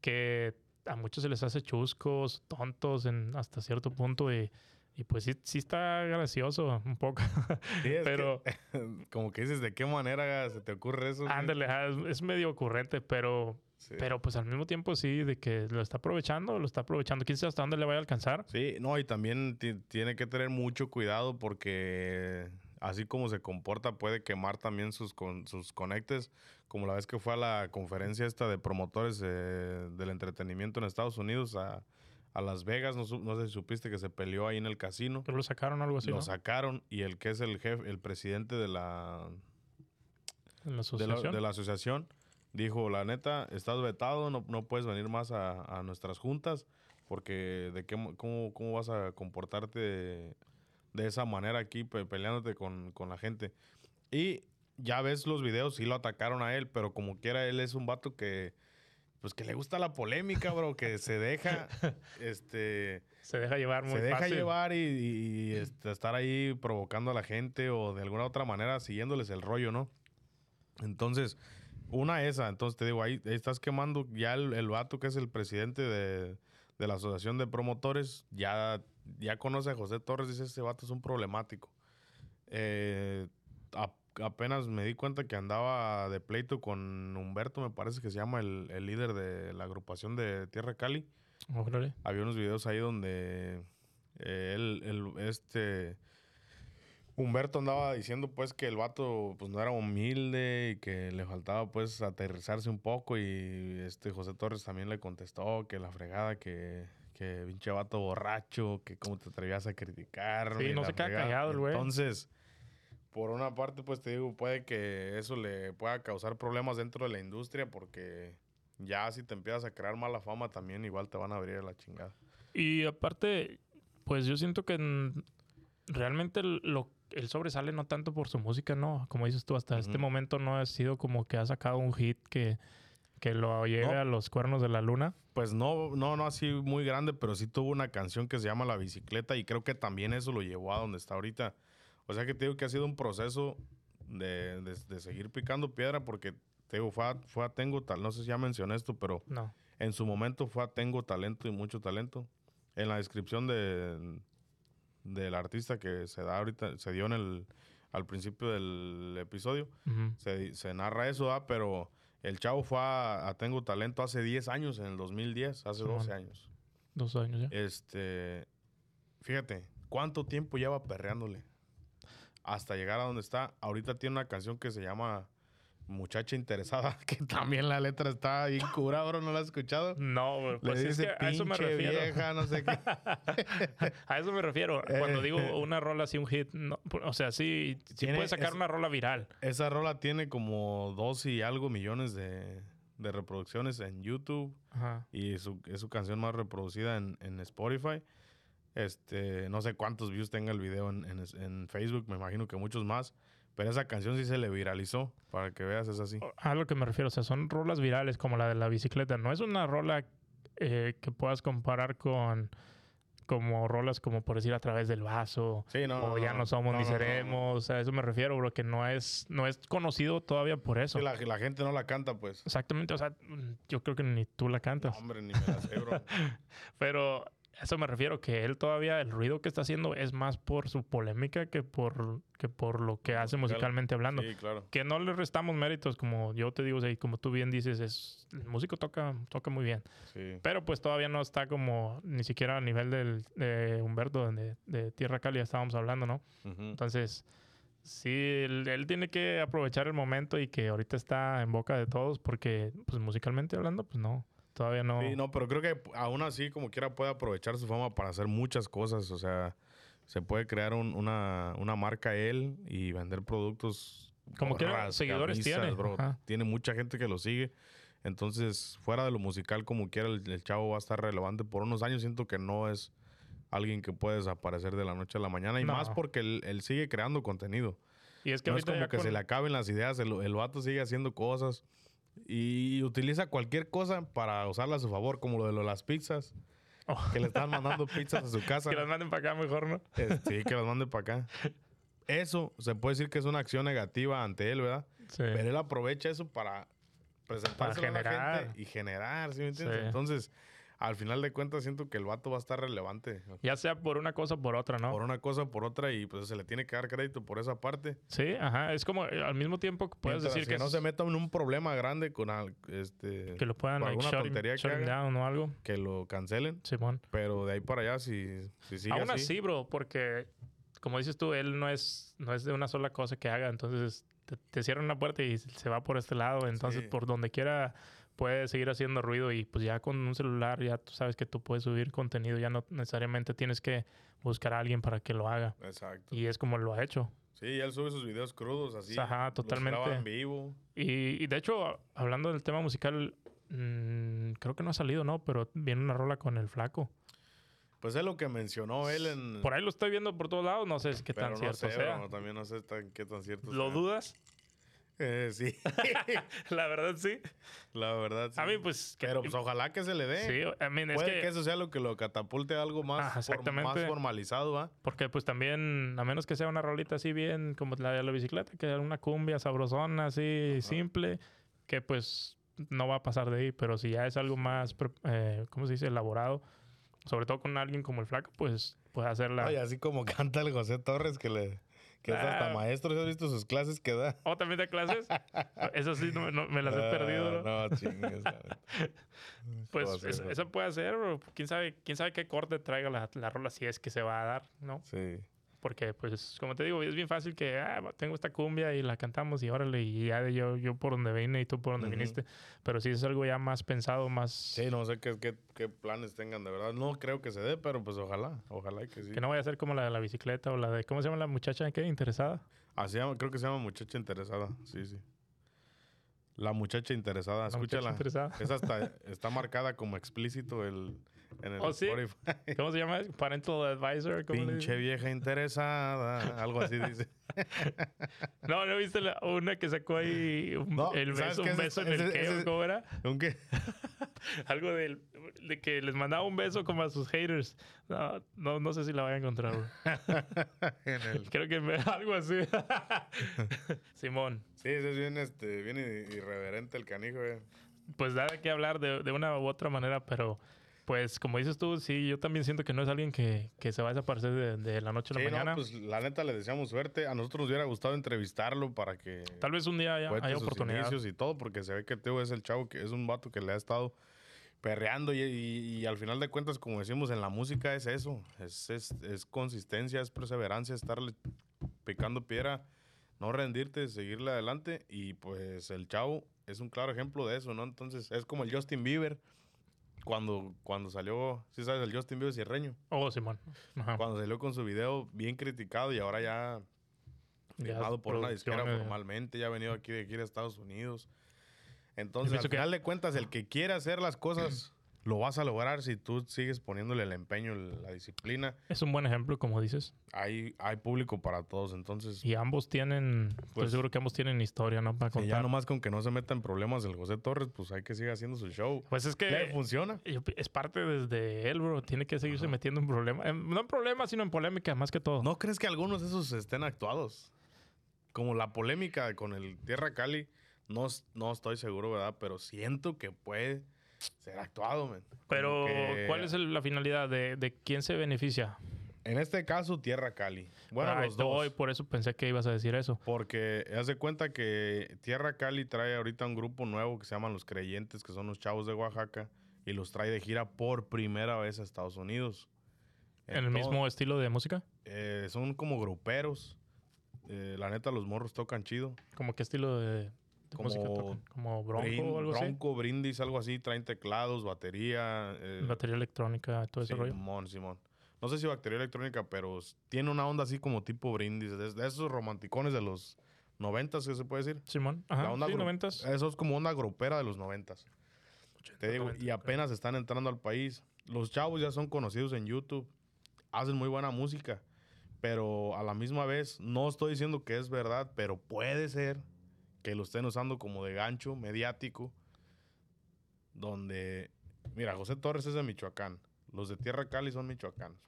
que a muchos se les hace chuscos, tontos en, hasta cierto punto y y pues sí, sí está gracioso un poco. pero. como que dices, ¿de qué manera se te ocurre eso? Ándale, es, medio ocurrente, pero. Pero pues al mismo tiempo sí, de que lo está aprovechando, lo está aprovechando. Quién sabe hasta dónde le vaya a alcanzar. Sí, no, y también tiene que tener mucho cuidado porque así como se comporta, puede quemar también sus, con, sus conectes. Como la vez que fue a la conferencia esta de promotores del entretenimiento en Estados Unidos a a Las Vegas. No, no, sé si supiste que se peleó ahí en el casino. Pero lo sacaron algo así. Lo sacaron y el que es el jefe, el presidente de la. De la, asociación dijo: La neta, estás vetado, no, no puedes venir más a, a, nuestras juntas porque de qué, cómo, cómo vas a comportarte de, esa manera aquí peleándote con, con la gente. Y ya ves los videos, sí lo atacaron a él, pero como quiera, él es un vato que, pues que le gusta la polémica, bro, que se deja, este... Se deja llevar muy Se deja fácil. llevar y, y, este, estar ahí provocando a la gente o de alguna otra manera siguiéndoles el rollo, ¿no? Entonces, una esa, entonces te digo, ahí, ahí estás quemando ya el, el vato que es el presidente de, de la Asociación de Promotores, ya, ya conoce a José Torres, dice, ese vato es un problemático. Eh, a- apenas me di cuenta que andaba de pleito con Humberto, me parece que se llama el, el líder de la agrupación de Tierra Cali había unos videos ahí donde eh, él, él, este Humberto andaba diciendo pues que el vato pues no era humilde y que le faltaba pues aterrizarse un poco y este José Torres también le contestó que la fregada que que pinche vato borracho, que cómo te atrevías a criticar. Sí, no se queda callado el güey. Entonces, por una parte, pues te digo, puede que eso le pueda causar problemas dentro de la industria porque ya si te empiezas a crear mala fama también igual te van a abrir a la chingada. Y aparte, pues yo siento que en- realmente lo, él sobresale no tanto por su música, ¿no? Como dices tú, hasta este momento no ha sido como que ha sacado un hit que, que lo lleve No. a los cuernos de la luna. Pues no, no, no así muy grande, pero sí tuvo una canción que se llama La Bicicleta y creo que también eso lo llevó a donde está ahorita. O sea que te digo que ha sido un proceso de, de- de seguir picando piedra porque te digo, fue a, fue a Tengo Tal, no sé si ya mencioné esto, pero No. en su momento fue a Tengo Talento y mucho talento. En la descripción de, del artista que se da ahorita, se dio en el, al principio del episodio, se, se narra eso, ¿ah? pero el chavo fue a, a Tengo Talento hace 10 años, en el 2010, hace Simón. 12 años. Dos años ya. Este, fíjate, ¿cuánto tiempo lleva perreándole? Hasta llegar a donde está. Ahorita tiene una canción que se llama Muchacha Interesada, que también la letra está bien cura, bro, ¿no la has escuchado? No, Le pues es dice que a eso me refiero. vieja, no sé qué. a eso me refiero. Cuando Eh. digo una rola así, un hit, no, o sea, sí, sí puedes sacar es- una rola viral. Esa rola tiene como dos y algo millones de, de reproducciones en YouTube. Ajá. y su, es su canción más reproducida en, en Spotify. Este, no sé cuántos views tenga el video en, en- en Facebook, me imagino que muchos más. Pero esa canción sí se le viralizó, para que veas, es así. A lo que me refiero, o sea, son rolas virales como la de la bicicleta. No es una rola eh, que puedas comparar con como rolas como por decir a través del vaso Sí, no, o ya no somos no, ni no, no, no. seremos. A eso me refiero, bro, que no es, no es conocido todavía por eso. Sí, la, la gente no la canta, pues. Exactamente, o sea, mm, yo creo que ni tú la No, cantas. hombre, ni me la sé, bro. Pero a eso me refiero, que él todavía, el ruido que está haciendo es más por su polémica que por, que por lo que hace Musical. musicalmente hablando. Sí, claro. Que no le restamos méritos, como yo te digo, o sea, y como tú bien dices, es, el músico toca, toca muy bien. Sí. Pero pues todavía no está como ni siquiera a nivel del, de Humberto, de, de Tierra Cálida estábamos hablando, ¿no? Entonces, sí, él, él tiene que aprovechar el momento y que ahorita está en boca de todos porque, pues musicalmente hablando, pues no, todavía no. Sí, no, pero creo que aún así, como quiera, puede aprovechar su fama para hacer muchas cosas. O sea, se puede crear un- una, una marca él y vender productos. Como quiera, seguidores tiene, bro. Tiene mucha gente que lo sigue. Entonces, fuera de lo musical, como quiera, el, el chavo va a estar relevante por unos años. Siento que no es alguien que puede desaparecer de la noche a la mañana. Y No. más porque él, él sigue creando contenido. Y es que no es como que se le acaben las ideas. El, el vato sigue haciendo cosas y utiliza cualquier cosa para usarla a su favor, como lo de lo de las pizzas. Oh. Que le están mandando pizzas a su casa. que las manden para acá mejor, ¿no? Eh, sí, que las mande para acá. Eso se puede decir que es una acción negativa ante él, ¿verdad? Sí. Pero él aprovecha eso para presentarse a la gente y generar, ¿sí me entiendes? Sí. Entonces, al final de cuentas, siento que el vato va a estar relevante. Ya sea por una cosa o por otra, ¿no? Por una cosa o por otra y pues se le tiene que dar crédito por esa parte. Sí, ajá. Es como eh, al mismo tiempo que puedes Mientras decir que, que, no es- se meta en un problema grande con al- este que lo puedan like, alguna shut him- tontería que shut haga. down o algo. que lo cancelen. Simón. Pero de ahí para allá, si, si sigue Aún así, así, bro, porque como dices tú, él no es, no es de una sola cosa que haga. Entonces te, te cierran una puerta y se va por este lado. Entonces, Sí. por donde quiera puede seguir haciendo ruido. Y pues ya con un celular, ya tú sabes que tú puedes subir contenido. Ya no necesariamente tienes que buscar a alguien para que lo haga. Exacto. Y es como lo ha hecho. Sí, él sube sus videos crudos así. Ajá, los totalmente. graba en vivo. Y, y de hecho, hablando del tema musical, mm, creo que no ha salido, ¿no? Pero viene una rola con el flaco. Pues es lo que mencionó él en... Por ahí lo estoy viendo por todos lados. No sé qué pero tan no cierto sé, sea. bro, también no sé tan- qué tan cierto ¿Lo sea. dudas? Eh, sí. la verdad, sí. La verdad, sí. A mí, pues... Pero pues ojalá que se le dé. Sí, I mean, es Puede que... que... eso sea lo que lo catapulte a algo más, Ah, exactamente. más formalizado, ¿va? Porque pues también, a menos que sea una rolita así bien como la de la bicicleta, que sea una cumbia sabrosona, así simple, que pues no va a pasar de ahí. Pero si ya es algo más, eh, ¿cómo se dice? Elaborado, sobre todo con alguien como el flaco, pues puede hacerla. Oye, así como canta el José Torres, que le que es hasta Ah. maestro. ¿sí ¿Has visto sus clases que da? ¿O también de clases? Eso sí, no, no- me las he Ah, perdido. ¿no? No, chingues. Pues José, es- José. eso puede ser, bro. ¿Quién sabe, quién sabe qué corte traiga la, la rola si es que se va a dar, ¿no? Sí. Porque, pues, como te digo, es bien fácil que ah, tengo esta cumbia y la cantamos y órale, y ya de yo, yo por donde vine y tú por donde viniste. Pero si es algo ya más pensado, más... Sí, no sé qué, qué, qué planes tengan, de verdad. No creo que se dé, pero pues ojalá. Ojalá que sí. Que no vaya a ser como la de la bicicleta o la de... ¿Cómo se llama la muchacha? ¿Qué? ¿Interesada? Así se llama- creo que se llama Muchacha Interesada. Sí, sí. La Muchacha Interesada. La muchacha Escúchala. interesada. Esa hasta está marcada como explícito el, en el ¿Oh, sí? Spotify. ¿Cómo se llama? Parental Advisor. ¿cómo le Pinche vieja interesada. Algo así dice. No, ¿no viste la- una que sacó ahí un, No, el ¿sabes beso, qué? un Ese- en el qué? ese- ¿Cómo era? Aunque Algo del, de que les mandaba un beso como a sus haters. No, no, no sé si la voy a encontrar. bro. en el- Creo que me- algo así. Simón, Sí, ese es bien, este, bien irreverente el canijo, eh. pues da de qué hablar de, de una u otra manera, pero pues como dices tú, sí, yo también siento que no es alguien que, que se va a desaparecer de, de la noche a la Sí, mañana. no, pues la neta le deseamos suerte. A nosotros nos hubiera gustado entrevistarlo para que Tal vez un día haya, haya oportunidad. y todo, porque se ve que Teo es el chavo que es un vato que le ha estado perreando y, y- y al final de cuentas, como decimos, en la música es eso, es, es, es consistencia, es perseverancia, estarle picando piedra, no rendirte, seguirle adelante y pues el chavo es un claro ejemplo de eso, ¿no? Entonces es como el Justin Bieber cuando, cuando salió, si sabes, el Justin Bieber cierreño, Oh, Simón. Ajá. cuando salió con su video bien criticado y ahora ya Ya firmado por una disquera producciones. formalmente, ya ha venido aquí de aquí de Estados Unidos. Entonces, al que- final de cuentas, el que quiere hacer las cosas, lo vas a lograr si tú sigues poniéndole el empeño, la disciplina. Es un buen ejemplo, como dices. Hay, hay público para todos, entonces... Y ambos tienen, estoy Pues- seguro que ambos tienen historia, ¿no? Para contar. ya nomás con que no se meta en problemas el José Torres, pues hay que seguir haciendo su show. Pues es Le que funciona. es parte desde él, bro. Tiene que seguirse metiendo en problemas. em, No en problemas, sino en polémica, más que todo. ¿No crees que algunos de esos estén actuados? Como la polémica con el Tierra Cali, no, no estoy seguro, ¿verdad? Pero siento que puede ser actuado, man. Pero, que- ¿cuál es el- la finalidad de, de quién se beneficia? En este caso, Tierra Cali. Bueno, Ahí los te dos. voy, por eso pensé que ibas a decir eso. Porque haz de cuenta que Tierra Cali trae ahorita un grupo nuevo que se llaman Los Creyentes, que son los chavos de Oaxaca, y los trae de gira por primera vez a Estados Unidos. ¿En el mismo estilo de música? eh, son como gruperos. Eh, la neta, los morros tocan chido. ¿Como qué estilo de Como música? ¿Como Bronco Brin- o algo Bronco, brindis, algo así. Traen teclados, batería. eh? Batería electrónica, todo ese rollo. Simón, Simón. No sé si batería electrónica, pero tiene una onda así como tipo brindis. De, de esos romanticones de los noventas, ¿qué se puede decir? Simón, ajá, La onda sí, noventas. Eso es como onda grupera de los noventas. Te digo, y 90, apenas están entrando al país. Los chavos ya son conocidos en YouTube. Hacen muy buena música. Pero a la misma vez, no estoy diciendo que es verdad, pero puede ser que lo estén usando como de gancho mediático. Donde, mira, José Torres es de Michoacán. Los de Tierra Cali son michoacanos.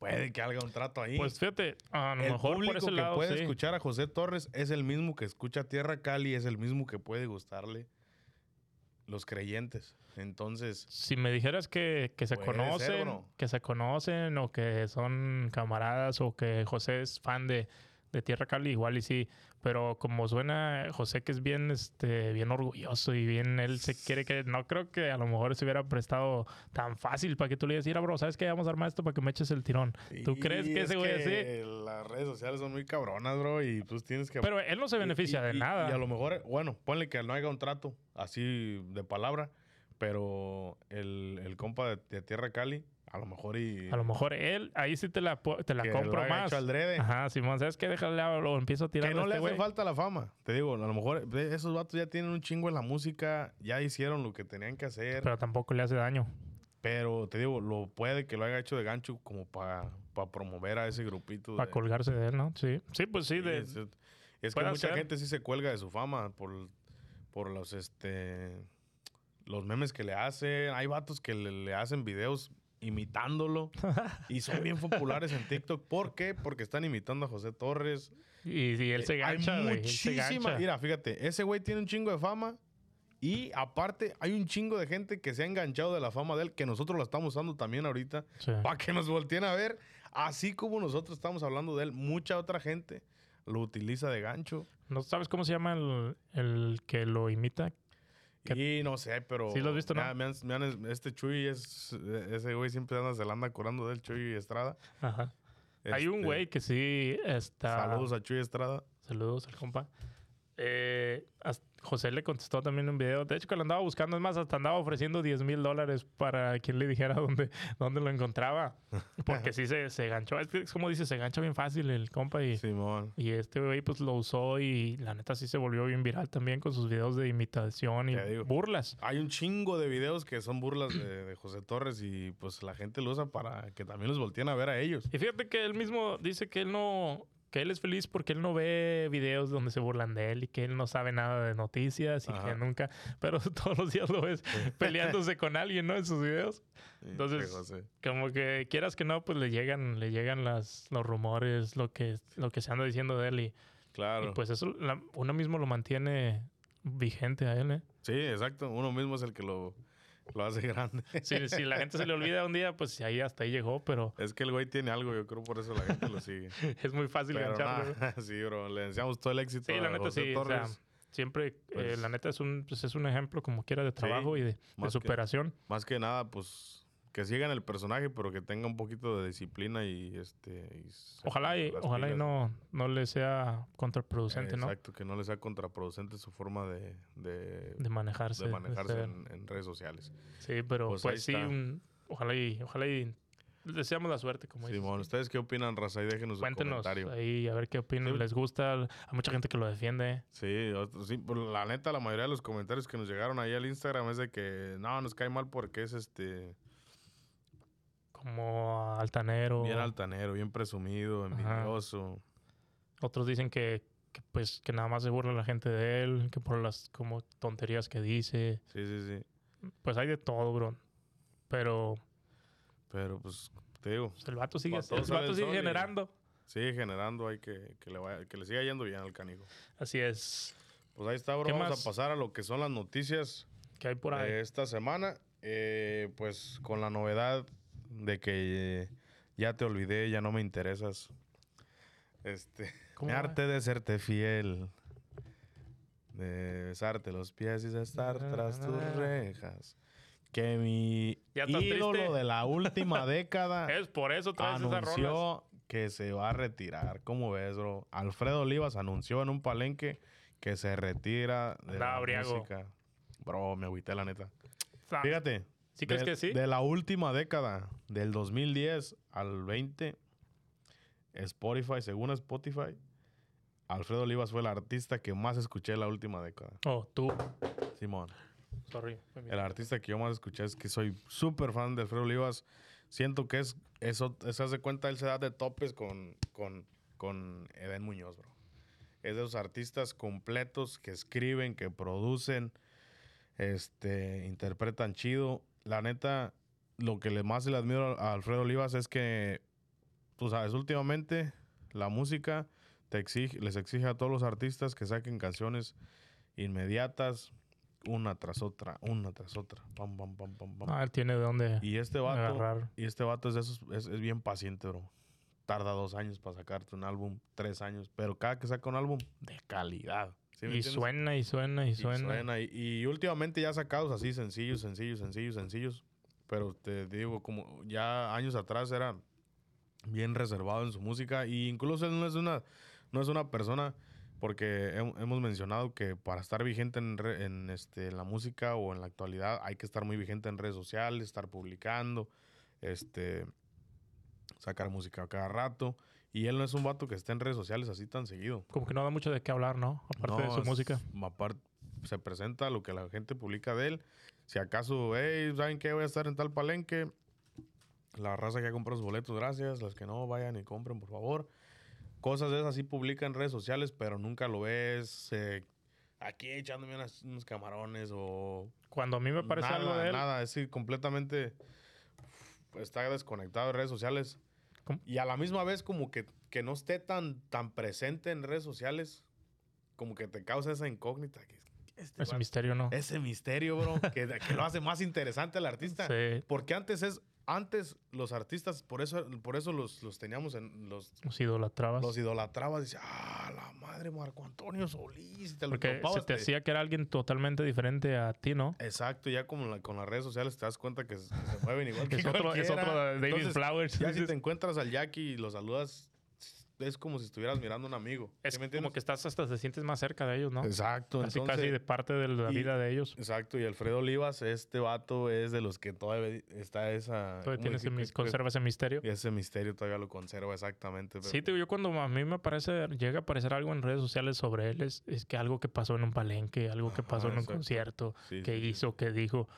Puede que haga un trato ahí. Pues fíjate, a lo el mejor público por ese que lado puede sí. escuchar a José Torres es el mismo que escucha Tierra Cali, es el mismo que puede gustarle los creyentes. Entonces, Si me dijeras que, que se conocen, que se conocen o que son camaradas o que José es fan de, de Tierra Cali, igual y sí. Pero como suena José que es bien, este, bien orgulloso y bien, él se quiere que, no creo que a lo mejor se hubiera prestado tan fácil para que tú le digas, mira, bro, ¿sabes qué? Vamos a armar esto para que me eches el tirón. ¿Tú crees que es ese güey así? Las redes sociales son muy cabronas, bro, y pues tienes que... Pero él no se beneficia y- de nada. Y a lo mejor, bueno, ponle que no haya un trato así de palabra, pero el, el compa de, de Tierra Cali, a lo mejor y... A lo mejor él, ahí sí te la, te la que compro lo más. hecho adrede. Ajá, Simón, ¿sabes qué? Déjale, lo empiezo a tirar Que a no le este hace falta la fama. Te digo, a lo mejor esos vatos ya tienen un chingo en la música, ya hicieron lo que tenían que hacer. Pero, Pero tampoco le hace daño. te digo, lo puede que lo haya hecho de gancho como para promover a ese grupito. Para de- colgarse de él, ¿no? Sí. Sí, pues sí. De, es- Es que mucha ser. gente sí se cuelga de su fama por, por los, este, los memes que le hacen. Hay vatos que le, le hacen videos imitándolo y son bien populares en TikTok. ¿Por qué? Porque están imitando a José Torres. Y, y él se Eh, gancha, güey. Muchísima. Mira, fíjate, ese güey tiene un chingo de fama. Y aparte, hay un chingo de gente que se ha enganchado de la fama de él, que nosotros la estamos usando también ahorita, Sí. para que nos volteen a ver. Así como nosotros estamos hablando de él, mucha otra gente lo utiliza de gancho. ¿No sabes cómo se llama el, el que lo imita? ¿Qué? Y no sé, pero. Sí lo has visto, ¿no? me han- me han- este Chuy es. Ese güey siempre anda, se la anda curando del Chuy Estrada. Ajá. Hay un Este, güey que sí está... Saludos a Chuy Estrada. Saludos al compa. Eh, as- José le contestó también un video. De hecho, que lo andaba buscando. Es más, hasta andaba ofreciendo 10 mil dólares para quien le dijera dónde, dónde lo encontraba. Porque sí se, se ganchó. Es, es como dice, se gancha bien fácil el compa. Y, Simón. y este güey pues lo usó y la neta sí se volvió bien viral también con sus videos de imitación y burlas. Hay un chingo de videos que son burlas de, de José Torres y pues la gente lo usa para que también los volteen a ver a ellos. Y fíjate que él mismo dice que él no, que él es feliz porque él no ve videos donde se burlan de él y que él no sabe nada de noticias y Ajá. que nunca, pero todos los días lo ves peleándose con alguien, ¿no? En sus videos. Entonces- Sí. Como que quieras que no, pues le llegan, le llegan las, los rumores, lo que, lo que se anda diciendo de él y, Claro. y pues eso la- uno mismo lo mantiene vigente a él, ¿eh? sí, exacto. Uno mismo es el que lo, lo hace grande. Si, si la gente se le olvida un día, pues ahí hasta ahí llegó, pero Es que el güey tiene algo, yo creo por eso la gente lo sigue. es muy fácil Pero gancharlo. sí, bro. Le deseamos todo el éxito Sí, la a neta José sí. o sea, siempre, eh, Pues- la neta es un, pues, es un ejemplo como quiera de trabajo y de, de más que- superación. Más que nada, pues que sigan el personaje, pero que tenga un poquito de disciplina y este. y Ojalá y, ojalá y no, no le sea contraproducente, ¿no? Exacto, que no le sea contraproducente su forma de, de, De manejarse. de manejarse ser. en, en redes sociales. Sí, pero Pues pues, sí, un- ojalá y, ojalá y deseamos la suerte, como dices. Simón, ¿ustedes qué opinan, raza? Ahí déjenos un Cuéntenos comentario. ahí a ver qué opinan. Sí. ¿Les gusta? Hay mucha gente que lo defiende. Sí, sí, pues, la neta, la mayoría de los comentarios que nos llegaron ahí al Instagram es de que no, nos cae mal porque es este Como altanero. bien altanero, bien presumido, envidioso. Otros dicen que, que, pues que nada más se burla la gente de él, que por las como tonterías que dice. Sí, sí, sí. Pues hay de todo, bro. Pero Pero pues te digo, pues, el vato sigue, el vato y- generando. sigue generando, hay que, que, le vaya- que le siga yendo bien al canijo. Así es. Pues ahí está, bro. ¿Qué Vamos más? a pasar a lo que son las noticias ¿Qué hay por ahí? de esta semana. Eh, pues con la novedad de que ya te olvidé, ya no me interesas. Este, ¿Cómo me harté de serte fiel. De besarte los pies y de estar tras tus rejas. Que mi ¿Ya estás ídolo triste? de la última década es por eso traes esas anunció que se va a retirar. ¿Cómo ves, bro? Alfredo Olivas anunció en un palenque que se retira de la briago. música. Bro, me agüité la neta. Fíjate. ¿Sí crees de- que sí? De la última década, del 2010 al 20, Spotify, según Spotify, Alfredo Olivas fue el artista que más escuché la última década. Oh, tú. Simón. Sorry. El artista que yo más escuché es que soy súper fan de Alfredo Olivas. Siento que es, eso, se hace cuenta, él se da de topes con, con, con Eden Muñoz, bro. Es de esos artistas completos que escriben, que producen, este, interpretan chido. La neta, lo que le más le admiro a Alfredo Olivas es que, tú sabes, últimamente la música te exige, les exige a todos los artistas que saquen canciones inmediatas, una tras otra, una tras otra. Pam, pam, pam, pam, pam. Ah, él tiene de dónde y este vato, agarrar. y este vato es de esos, es, es bien paciente, bro. Tarda dos años para sacarte un álbum, tres años, pero cada que saca un álbum, de calidad. ¿Sí me Y suena y suena y Y suena. suena, Y, y últimamente ya sacados así sencillos, sencillos, sencillos, sencillos. Pero te digo, como ya años atrás era bien reservado en su música. Y incluso él no es una, no es una persona, porque hem- hemos mencionado que para estar vigente en, re- en, este, en la música o en la actualidad hay que estar muy vigente en redes sociales, estar publicando, este, sacar música a cada rato. Y él no es un vato que esté en redes sociales así tan seguido. Como que no da mucho de qué hablar, ¿no? Aparte de No, su es- música. apar- se presenta lo que la gente publica de él. Si acaso, hey, ¿saben qué? Voy a estar en tal palenque. La raza que ha comprado sus boletos, gracias. Las que no, vayan y compren, por favor. cosas de esas sí publica en redes sociales, pero nunca lo ves eh, aquí echándome unos camarones o... Cuando a mí me parece nada, algo de él... Nada, es decir, completamente está desconectado de redes sociales. Y a la misma vez como que, que no esté tan, tan presente en redes sociales, como que te causa esa incógnita. este ese misterio, ¿no? Ese misterio, bro, que, que, lo hace más interesante al artista. Sí. Porque antes es antes los artistas, por eso, por eso los, los teníamos en los... Los idolatrabas. Los idolatrabas. Dice, ah, la madre Marco Antonio Solís. Te Porque se te hacía que era alguien totalmente diferente a ti, ¿no? Exacto. Ya como con las redes sociales te das cuenta que se, mueven igual que es otro, es otro David Flowers. Ya si te encuentras al Jackie y lo saludas es como si estuvieras mirando a un amigo. Es como que estás hasta te sientes más cerca de ellos, ¿no? Exacto. Casi, casi de parte de la vida de ellos. Exacto. Y Alfredo Olivas, este vato es de los que todavía está esa... Todavía tiene conserva ese misterio. Y ese misterio todavía lo conserva exactamente. Sí, tío, yo cuando a mí me parece, llega a aparecer algo en redes sociales sobre él, es, que algo que pasó en un palenque, algo que pasó en un concierto, que hizo, que dijo.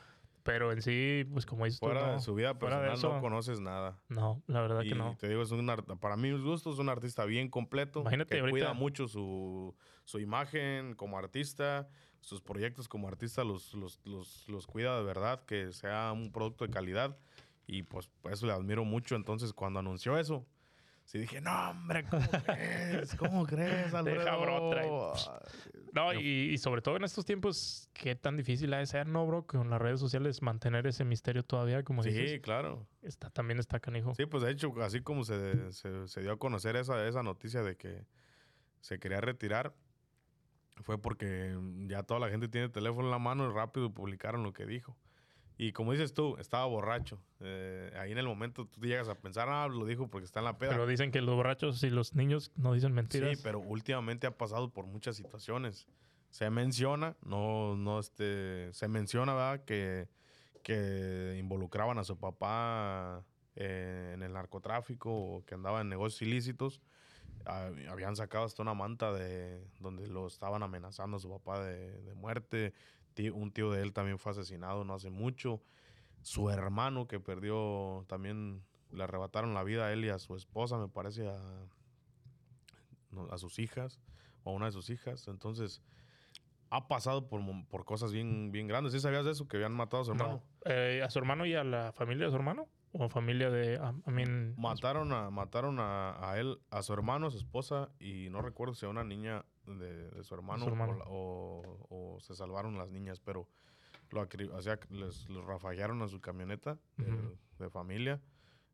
Pero en sí, pues como dices Fuera de su vida personal no conoces nada. No, la verdad que no. te digo, es un para mí, mis gustos, es un artista bien completo. Imagínate que cuida mucho su, su, imagen como artista, sus proyectos como artista los, los, los, los, cuida de verdad, que sea un producto de calidad. Y pues por eso le admiro mucho. Entonces, cuando anunció eso, Sí dije, no, hombre, ¿cómo crees? ¿Cómo crees, Alfredo? Deja, bro, No, y, sobre todo en estos tiempos, qué tan difícil ha de ser, ¿no, bro? Con las redes sociales mantener ese misterio todavía, como dices. Sí, claro. Está, también está canijo. Sí, pues de hecho, así como se, se, dio a conocer esa, esa noticia de que se quería retirar, fue porque ya toda la gente tiene teléfono en la mano y rápido publicaron lo que dijo. Y como dices tú, estaba borracho. Eh, ahí en el momento tú llegas a pensar, ah, lo dijo porque está en la peda. Pero dicen que los borrachos y los niños no dicen mentiras. Sí, pero últimamente ha pasado por muchas situaciones. Se menciona, no, no, este, se menciona, ¿verdad? Que, que involucraban a su papá eh, en el narcotráfico o que andaba en negocios ilícitos. habían sacado hasta una manta de donde lo estaban amenazando a su papá de, de muerte un tío de él también fue asesinado no hace mucho. Su hermano que perdió también, le arrebataron la vida a él y a su esposa, me parece, a, a sus hijas, o a una de sus hijas. Entonces, ha pasado por, por cosas bien, bien grandes. ¿Sí sabías de eso? Que habían matado a su hermano. Eh, ¿A su hermano y a la familia de su hermano? ¿O familia de.? mataron a, mataron a, él, a su hermano, a su esposa, y no recuerdo si a una niña de, su hermano, O, se salvaron las niñas, pero lo o sea, les, rafaguearon a su camioneta de, familia.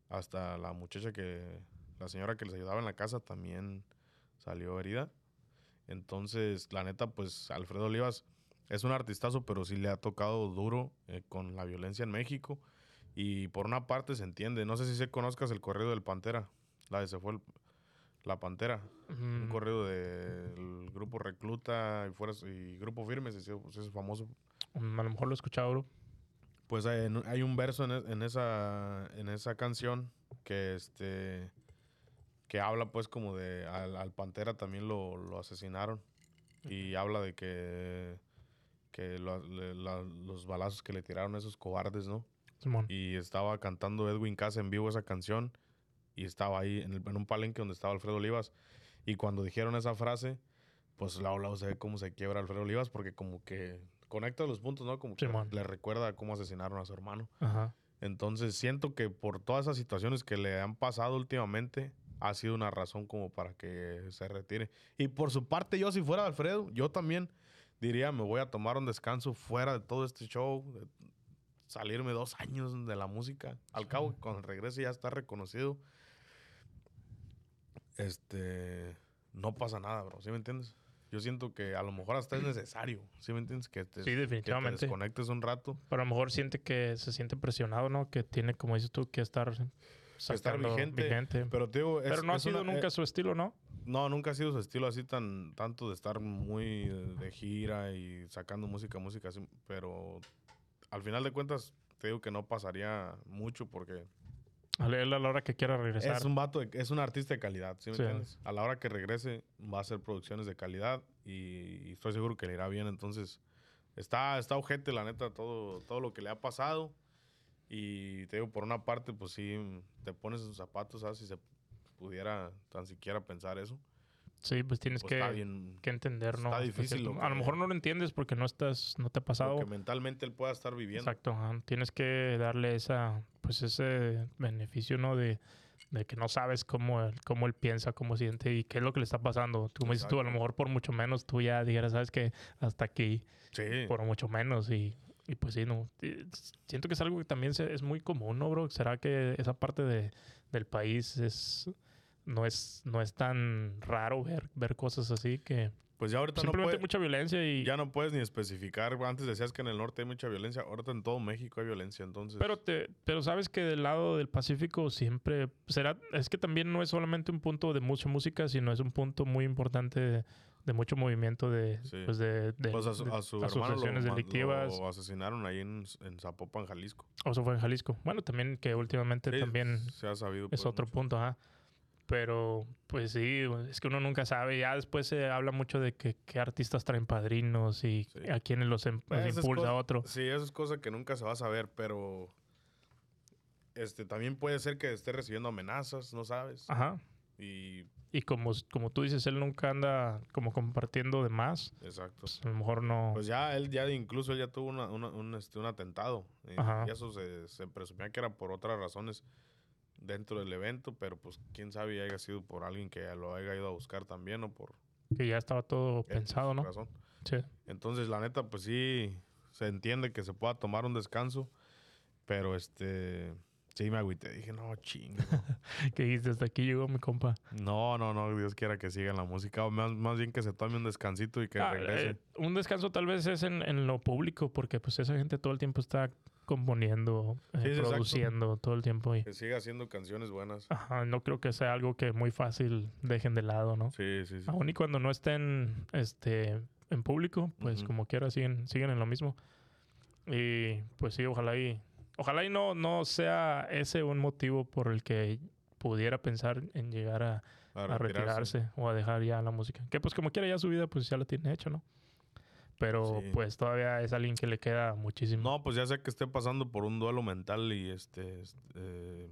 Hasta la muchacha que. La señora que les ayudaba en la casa también salió herida. Entonces, la neta, pues Alfredo Olivas es un artistazo, pero sí le ha tocado duro eh, con la violencia en México. Y por una parte se entiende. No sé si se conozcas el corrido del Pantera. La de se fue La Pantera. Un corrido del grupo Recluta y, y Grupo Firme, ese, es famoso. Mm, a lo mejor lo he escuchado, bro. Pues hay, un verso e, en, esa, en esa canción que este que habla pues como de al, Pantera también lo, asesinaron y habla de que que los balazos que le tiraron esos cobardes, ¿no? Y estaba cantando Edwin Cass en vivo esa canción y estaba ahí en, el, en, un palenque donde estaba Alfredo Olivas. Y cuando dijeron esa frase, pues la lado se ve cómo se quiebra Alfredo Olivas porque como que conecta los puntos, ¿no? Como que le recuerda cómo asesinaron a su hermano. Entonces siento que por todas esas situaciones que le han pasado últimamente, ha sido una razón como para que se retire. Y por su parte, yo si fuera Alfredo, yo también diría, me voy a tomar un descanso fuera de todo este show, salirme dos años de la música. Al cabo, cuando regrese ya está reconocido. Este, no pasa nada, bro. ¿Sí me entiendes? Yo siento que a lo mejor hasta es necesario, ¿sí me entiendes? Que te, sí, definitivamente. Que desconectes un rato. Pero a lo mejor siente que se siente presionado, ¿no? Que tiene, como dices tú, que estar estar vigente, Pero, pero no ha sido nunca eh, su estilo, ¿no? No, nunca ha sido su estilo así tan tanto de estar muy de gira y sacando música, música así. Pero al final de cuentas, te digo que no pasaría mucho porque... A la hora que quiera regresar. Es un vato, es un artista de calidad, ¿sí me entiendes? A la hora que regrese va a hacer producciones de calidad y, estoy seguro que le irá bien. Entonces, está, está ojete, la neta, todo, todo lo que le ha pasado. Y te digo, por una parte, pues sí, te pones sus zapatos, ¿sabes? Si se pudiera tan siquiera pensar eso. Sí, pues tienes Pues que, está bien. que entender, ¿no? está difícil lo A lo mejor no lo entiendes porque no estás, no te ha pasado. Lo que mentalmente él pueda estar viviendo. Exacto, tienes que darle esa, pues ese beneficio, ¿no? De, de que no sabes cómo él, cómo él piensa, cómo siente y qué es lo que le está pasando. Como dices tú, a lo mejor por mucho menos tú ya dijeras, sabes que hasta aquí, Sí. por mucho menos y, y pues sí, no. Siento que es algo que también se- es muy común, ¿no, bro? ¿Será que esa parte de, del país es no es no es tan raro ver ver cosas así que Pues ya ahorita no simplemente puede- mucha violencia y ya no puedes ni especificar. Antes decías que en el norte hay mucha violencia. Ahorita en todo México hay violencia. Entonces. Pero te, pero sabes que del lado del Pacífico siempre será, es que también no es solamente un punto de mucha música, sino es un punto muy importante de, de mucho movimiento de, Sí. pues de, de- Pues a su, de a su hermano asociaciones lo, delictivas. lo asesinaron ahí en, en Zapopan, Jalisco. O eso fue en Jalisco. Bueno, también que últimamente Sí, también se ha sabido. es pues, otro mucho. punto, ajá. Pero, pues sí, es que uno nunca sabe. Ya después se habla mucho de que, qué artistas traen padrinos y Sí. a quiénes los, em- los impulsa cosas- otro. Sí, eso es cosa que nunca se va a saber, pero este también puede ser que esté recibiendo amenazas, no sabes. Ajá. Y Y como, como tú dices, él nunca anda como compartiendo de más. exacto. Pues a lo mejor no. Pues ya él ya incluso él ya tuvo una- una- un, este, un atentado. Y, Ajá. y eso se, se presumía que era por otras razones dentro del evento, pero pues quién sabe haya sido por alguien que lo haya ido a buscar también o por que ya estaba todo pensado, ¿no? razón. Sí. Entonces, la neta, pues sí, se entiende que se pueda tomar un descanso, pero este, sí me agüité. Dije, no, chingo. Que dijiste, hasta aquí llegó mi compa. no, no, no, Dios quiera que siga en la música. O más, más bien que se tome un descansito y que Ah, regrese. eh, un descanso tal vez es en, en lo público, porque pues esa gente todo el tiempo está componiendo, eh, Sí, sí, exacto. produciendo todo el tiempo. Y, Que siga haciendo canciones buenas. ajá, no creo que sea algo que muy fácil dejen de lado, ¿no? Sí, sí, sí. Aún y cuando no estén este, en público, pues Ujú. como quiera siguen, siguen en lo mismo. Y pues sí, ojalá y ojalá y no, no sea ese un motivo por el que pudiera pensar en llegar a, A a retirarse o a dejar ya la música. Que pues como quiera ya su vida pues ya la tiene hecho, ¿no? Pero Sí. pues todavía es alguien que le queda muchísimo No, pues ya sé que esté pasando por un duelo mental y este, este, eh,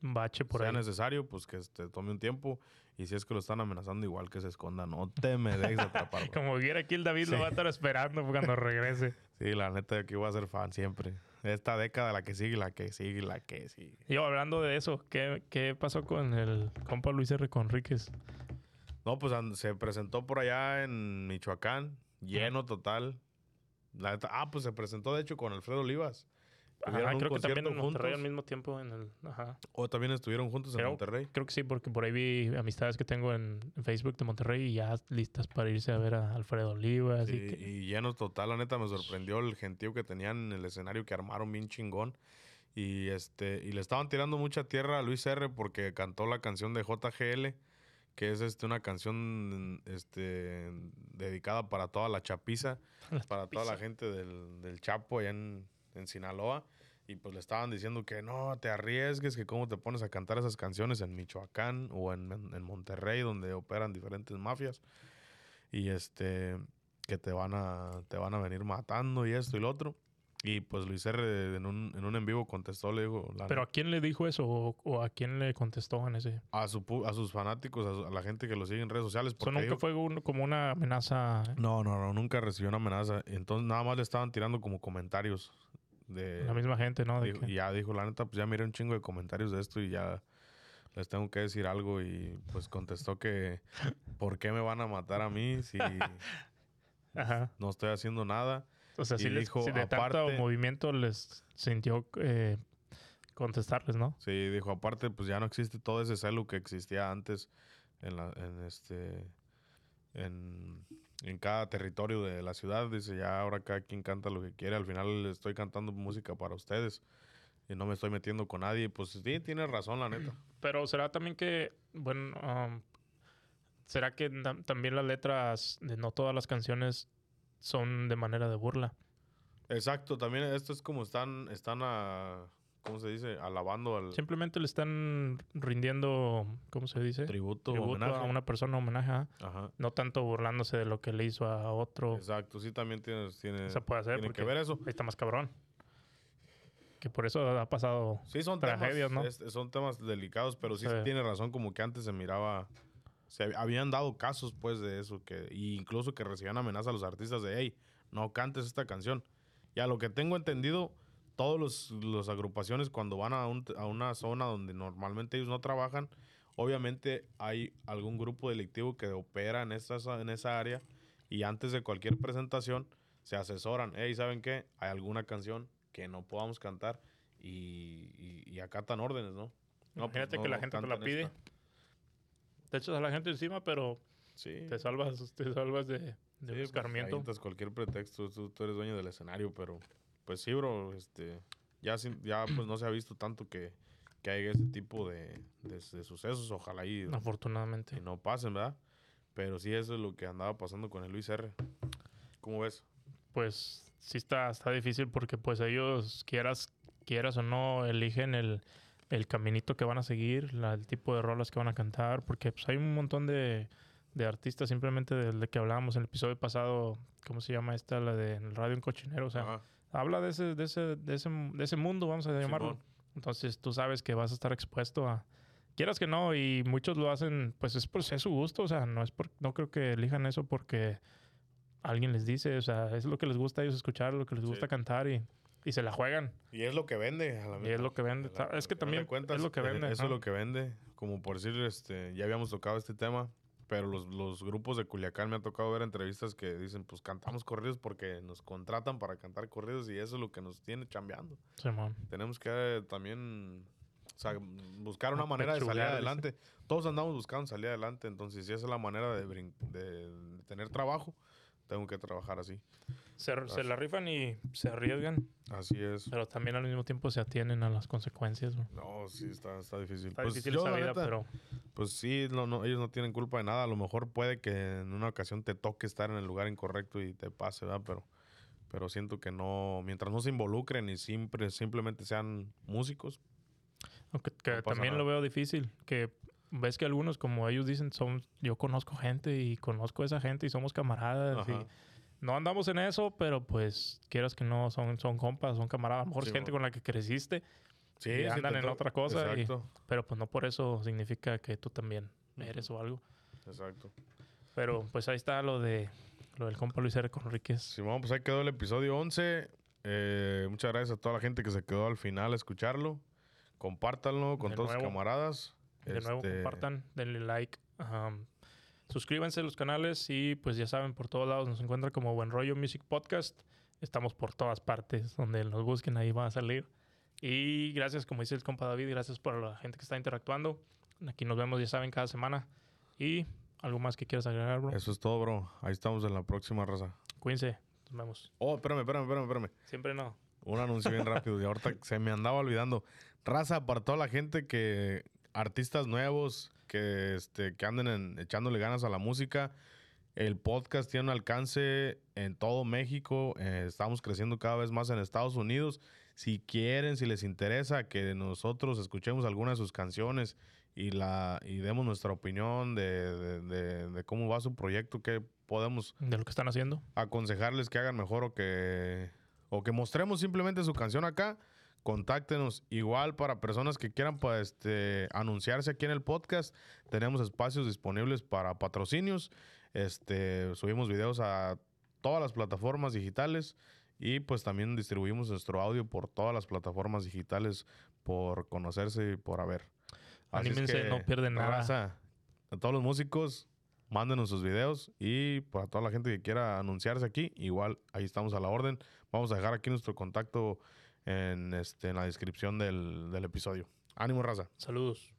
bache por sea ahí. necesario, pues que este, tome un tiempo. Y si es que lo están amenazando, igual que se esconda. No te me dejes atrapar. Como viera aquí el David lo va a estar esperando cuando regrese. Sí, la neta, aquí voy a ser fan siempre. Esta década, la que sigue, la que sigue, la que sigue. Yo, hablando de eso, ¿qué, ¿qué pasó con el compa Luis R. Conríquez? No, pues se presentó por allá en Michoacán, lleno total. La neta- ah, pues se presentó de hecho con Alfredo Olivas. Ajá, creo que también en Monterrey juntos. al mismo tiempo en el... Ajá. O también estuvieron juntos en Monterrey. Creo que sí, porque por ahí vi amistades que tengo en, en Facebook de Monterrey y ya listas para irse a ver a Alfredo Olivas. Sí, y que- y llenos total, la neta me sorprendió el gentío que tenían en el escenario que armaron bien chingón. Y este, y le estaban tirando mucha tierra a Luis R porque cantó la canción de JGL, que es este una canción este dedicada para toda la chapiza, para toda la gente del, del Chapo allá en, en Sinaloa. Y pues le estaban diciendo que no te arriesgues, que cómo te pones a cantar esas canciones en Michoacán o en, en- en Monterrey, donde operan diferentes mafias. Y este, que te van a, te van a venir matando y esto y lo otro. Y pues Luis R. en un, en un en vivo contestó, le dijo, la ¿Pero a quién le dijo eso o, o a quién le contestó en ese? a, su, a sus fanáticos, a, su- a la gente que lo sigue en redes sociales. Eso nunca fue un- como una amenaza no, no, no, nunca recibió una amenaza. Entonces nada más le estaban tirando como comentarios. De, la misma gente, ¿no? Dijo- y ya dijo, la neta, pues ya miré un chingo de comentarios de esto y ya les tengo que decir algo. Y pues contestó que, ¿por qué me van a matar a mí si Ajá. no estoy haciendo nada? O sea, les- dijo, de tanto aparte- movimiento les sintió eh, contestarles, ¿no? Sí, dijo, aparte, pues ya no existe todo ese celo que existía antes en, la, en este en, en cada territorio de la ciudad. Dice, ya ahora cada quien canta lo que quiere. Al final estoy cantando música para ustedes y no me estoy metiendo con nadie. Pues sí, tiene razón, la neta. Pero será también que, bueno, um, será que también las letras de no todas las canciones son de manera de burla. Exacto, también esto es como están, están a, ¿cómo se dice? Alabando al Simplemente le están rindiendo, ¿cómo se dice? tributo, Tributo homenaje. a una persona, homenaje, ajá. Ajá. no tanto burlándose de lo que le hizo a otro. Exacto, sí también tiene, tiene, Se puede hacer tiene porque que ver eso. ahí está más cabrón. que por eso ha pasado sí, son tragedias, temas, ¿no? son temas delicados, pero sí, Sí. tiene razón, como que antes se miraba, se habían dado casos pues de eso, que incluso que recibían amenazas a los artistas de, hey, no cantes esta canción. Y a lo que tengo entendido, todos los, los agrupaciones cuando van a, un- a una zona donde normalmente ellos no trabajan, obviamente hay algún grupo delictivo que opera en esa, en esa área y antes de cualquier presentación se asesoran, hey, ¿saben qué? Hay alguna canción que no podamos cantar y, y, y acatan órdenes, ¿no? No, pues, Imagínate no, que la gente te la pide. esta. Te echas a la gente encima, pero Sí. te salvas, te salvas de, de Sí, pues, escarmiento. avientas cualquier pretexto, tú, tú eres dueño del escenario, pero pues sí, bro, este, ya, ya pues no se ha visto tanto que, que hay ese tipo de, de- de sucesos, ojalá y, Afortunadamente. y no pasen, ¿verdad? Pero sí, eso es lo que andaba pasando con el Luis R. ¿Cómo ves? Pues sí está, está difícil porque pues ellos, quieras, quieras o no, eligen el, el caminito que van a seguir, la- el tipo de rolas que van a cantar, porque pues hay un montón de, de artistas, simplemente del de que hablábamos en el episodio pasado, ¿cómo se llama esta? La de Radio en Cochinero, o sea, Ajá, habla de ese, de ese, de ese, de ese mundo, vamos a llamarlo. Simón. Entonces tú sabes que vas a estar expuesto a... Quieras que no, y muchos lo hacen, pues es por es su gusto, o sea, no es por, no creo que elijan eso porque alguien les dice, o sea, es lo que les gusta a ellos escuchar, lo que les Sí. gusta cantar y, y se la juegan. Y es lo que vende. a la Y es lo que vende. la- Es que también cuentas, es lo que eh, vende. Eso es lo que vende. Como por decir, este, ya habíamos tocado este tema, pero los, los grupos de Culiacán me ha tocado ver entrevistas que dicen, pues cantamos corridos porque nos contratan para cantar corridos y eso es lo que nos tiene chambeando. Tenemos que eh, también o sea, buscar una manera de salir adelante. Todos andamos buscando salir adelante, entonces si esa es la manera de- de tener trabajo, tengo que trabajar así. Se, se la rifan y se arriesgan, Así es. pero también al mismo tiempo se atienen a las consecuencias. No, sí, está, está difícil. Está Pues difícil yo, esa vida, neta, pero Pues sí, no, no, ellos no tienen culpa de nada. A lo mejor puede que en una ocasión te toque estar en el lugar incorrecto y te pase, ¿verdad? Pero, pero siento que no, mientras no se involucren y siempre, simplemente sean músicos. aunque que no también nada. lo veo difícil, que ves que algunos, como ellos dicen, son yo conozco gente y conozco a esa gente y somos camaradas y no andamos en eso, pero pues quieras que no, son, son compas, son camaradas, a lo mejor es gente con la que creciste, Sí, Y andan en otra cosa y- pero pues no por eso significa que tú también eres o algo. exacto. Pero pues ahí está lo de lo del compa Luis R. Conríquez. Simón, pues ahí quedó el episodio 11. Eh, muchas gracias a toda la gente que se quedó al final a escucharlo. Compártanlo con De todos sus camaradas. De nuevo, Este, compartan, denle like. um, suscríbanse a los canales y pues ya saben, por todos lados nos encuentran como Buen Rollo Music Podcast. Estamos por todas partes, donde nos busquen, ahí va a salir. Y gracias, como dice el compa David, gracias por la gente que está interactuando. Aquí nos vemos, ya saben, cada semana. Y algo más que quieras agregar, bro. Eso es todo, bro. Ahí estamos en la próxima raza. Cuídense, nos vemos. Oh, espérame, espérame, espérame, espérame. Siempre no. Un anuncio bien rápido. Y ahorita se me andaba olvidando. Raza, para toda la gente que. Artistas nuevos que, este, que anden en- echándole ganas a la música. El podcast tiene un alcance en todo México. eh, estamos creciendo cada vez más en Estados Unidos. Si quieren, si les interesa que nosotros escuchemos alguna de sus canciones y, la, y demos nuestra opinión de, de- de- de cómo va su proyecto, qué podemos De lo que están haciendo. aconsejarles que hagan mejor o que o que mostremos simplemente su canción acá, contáctenos. Igual para personas que quieran pues, este, anunciarse aquí en el podcast, tenemos espacios disponibles para patrocinios. Este, subimos videos a todas las plataformas digitales y pues también distribuimos nuestro audio por todas las plataformas digitales por conocerse y por haber. Así es Anímense, que, no pierden nada. raza, a todos los músicos, mándenos sus videos y para toda la gente que quiera anunciarse aquí, igual ahí estamos a la orden. Vamos a dejar aquí nuestro contacto en, este, en la descripción del, del episodio. Ánimo, raza. Saludos.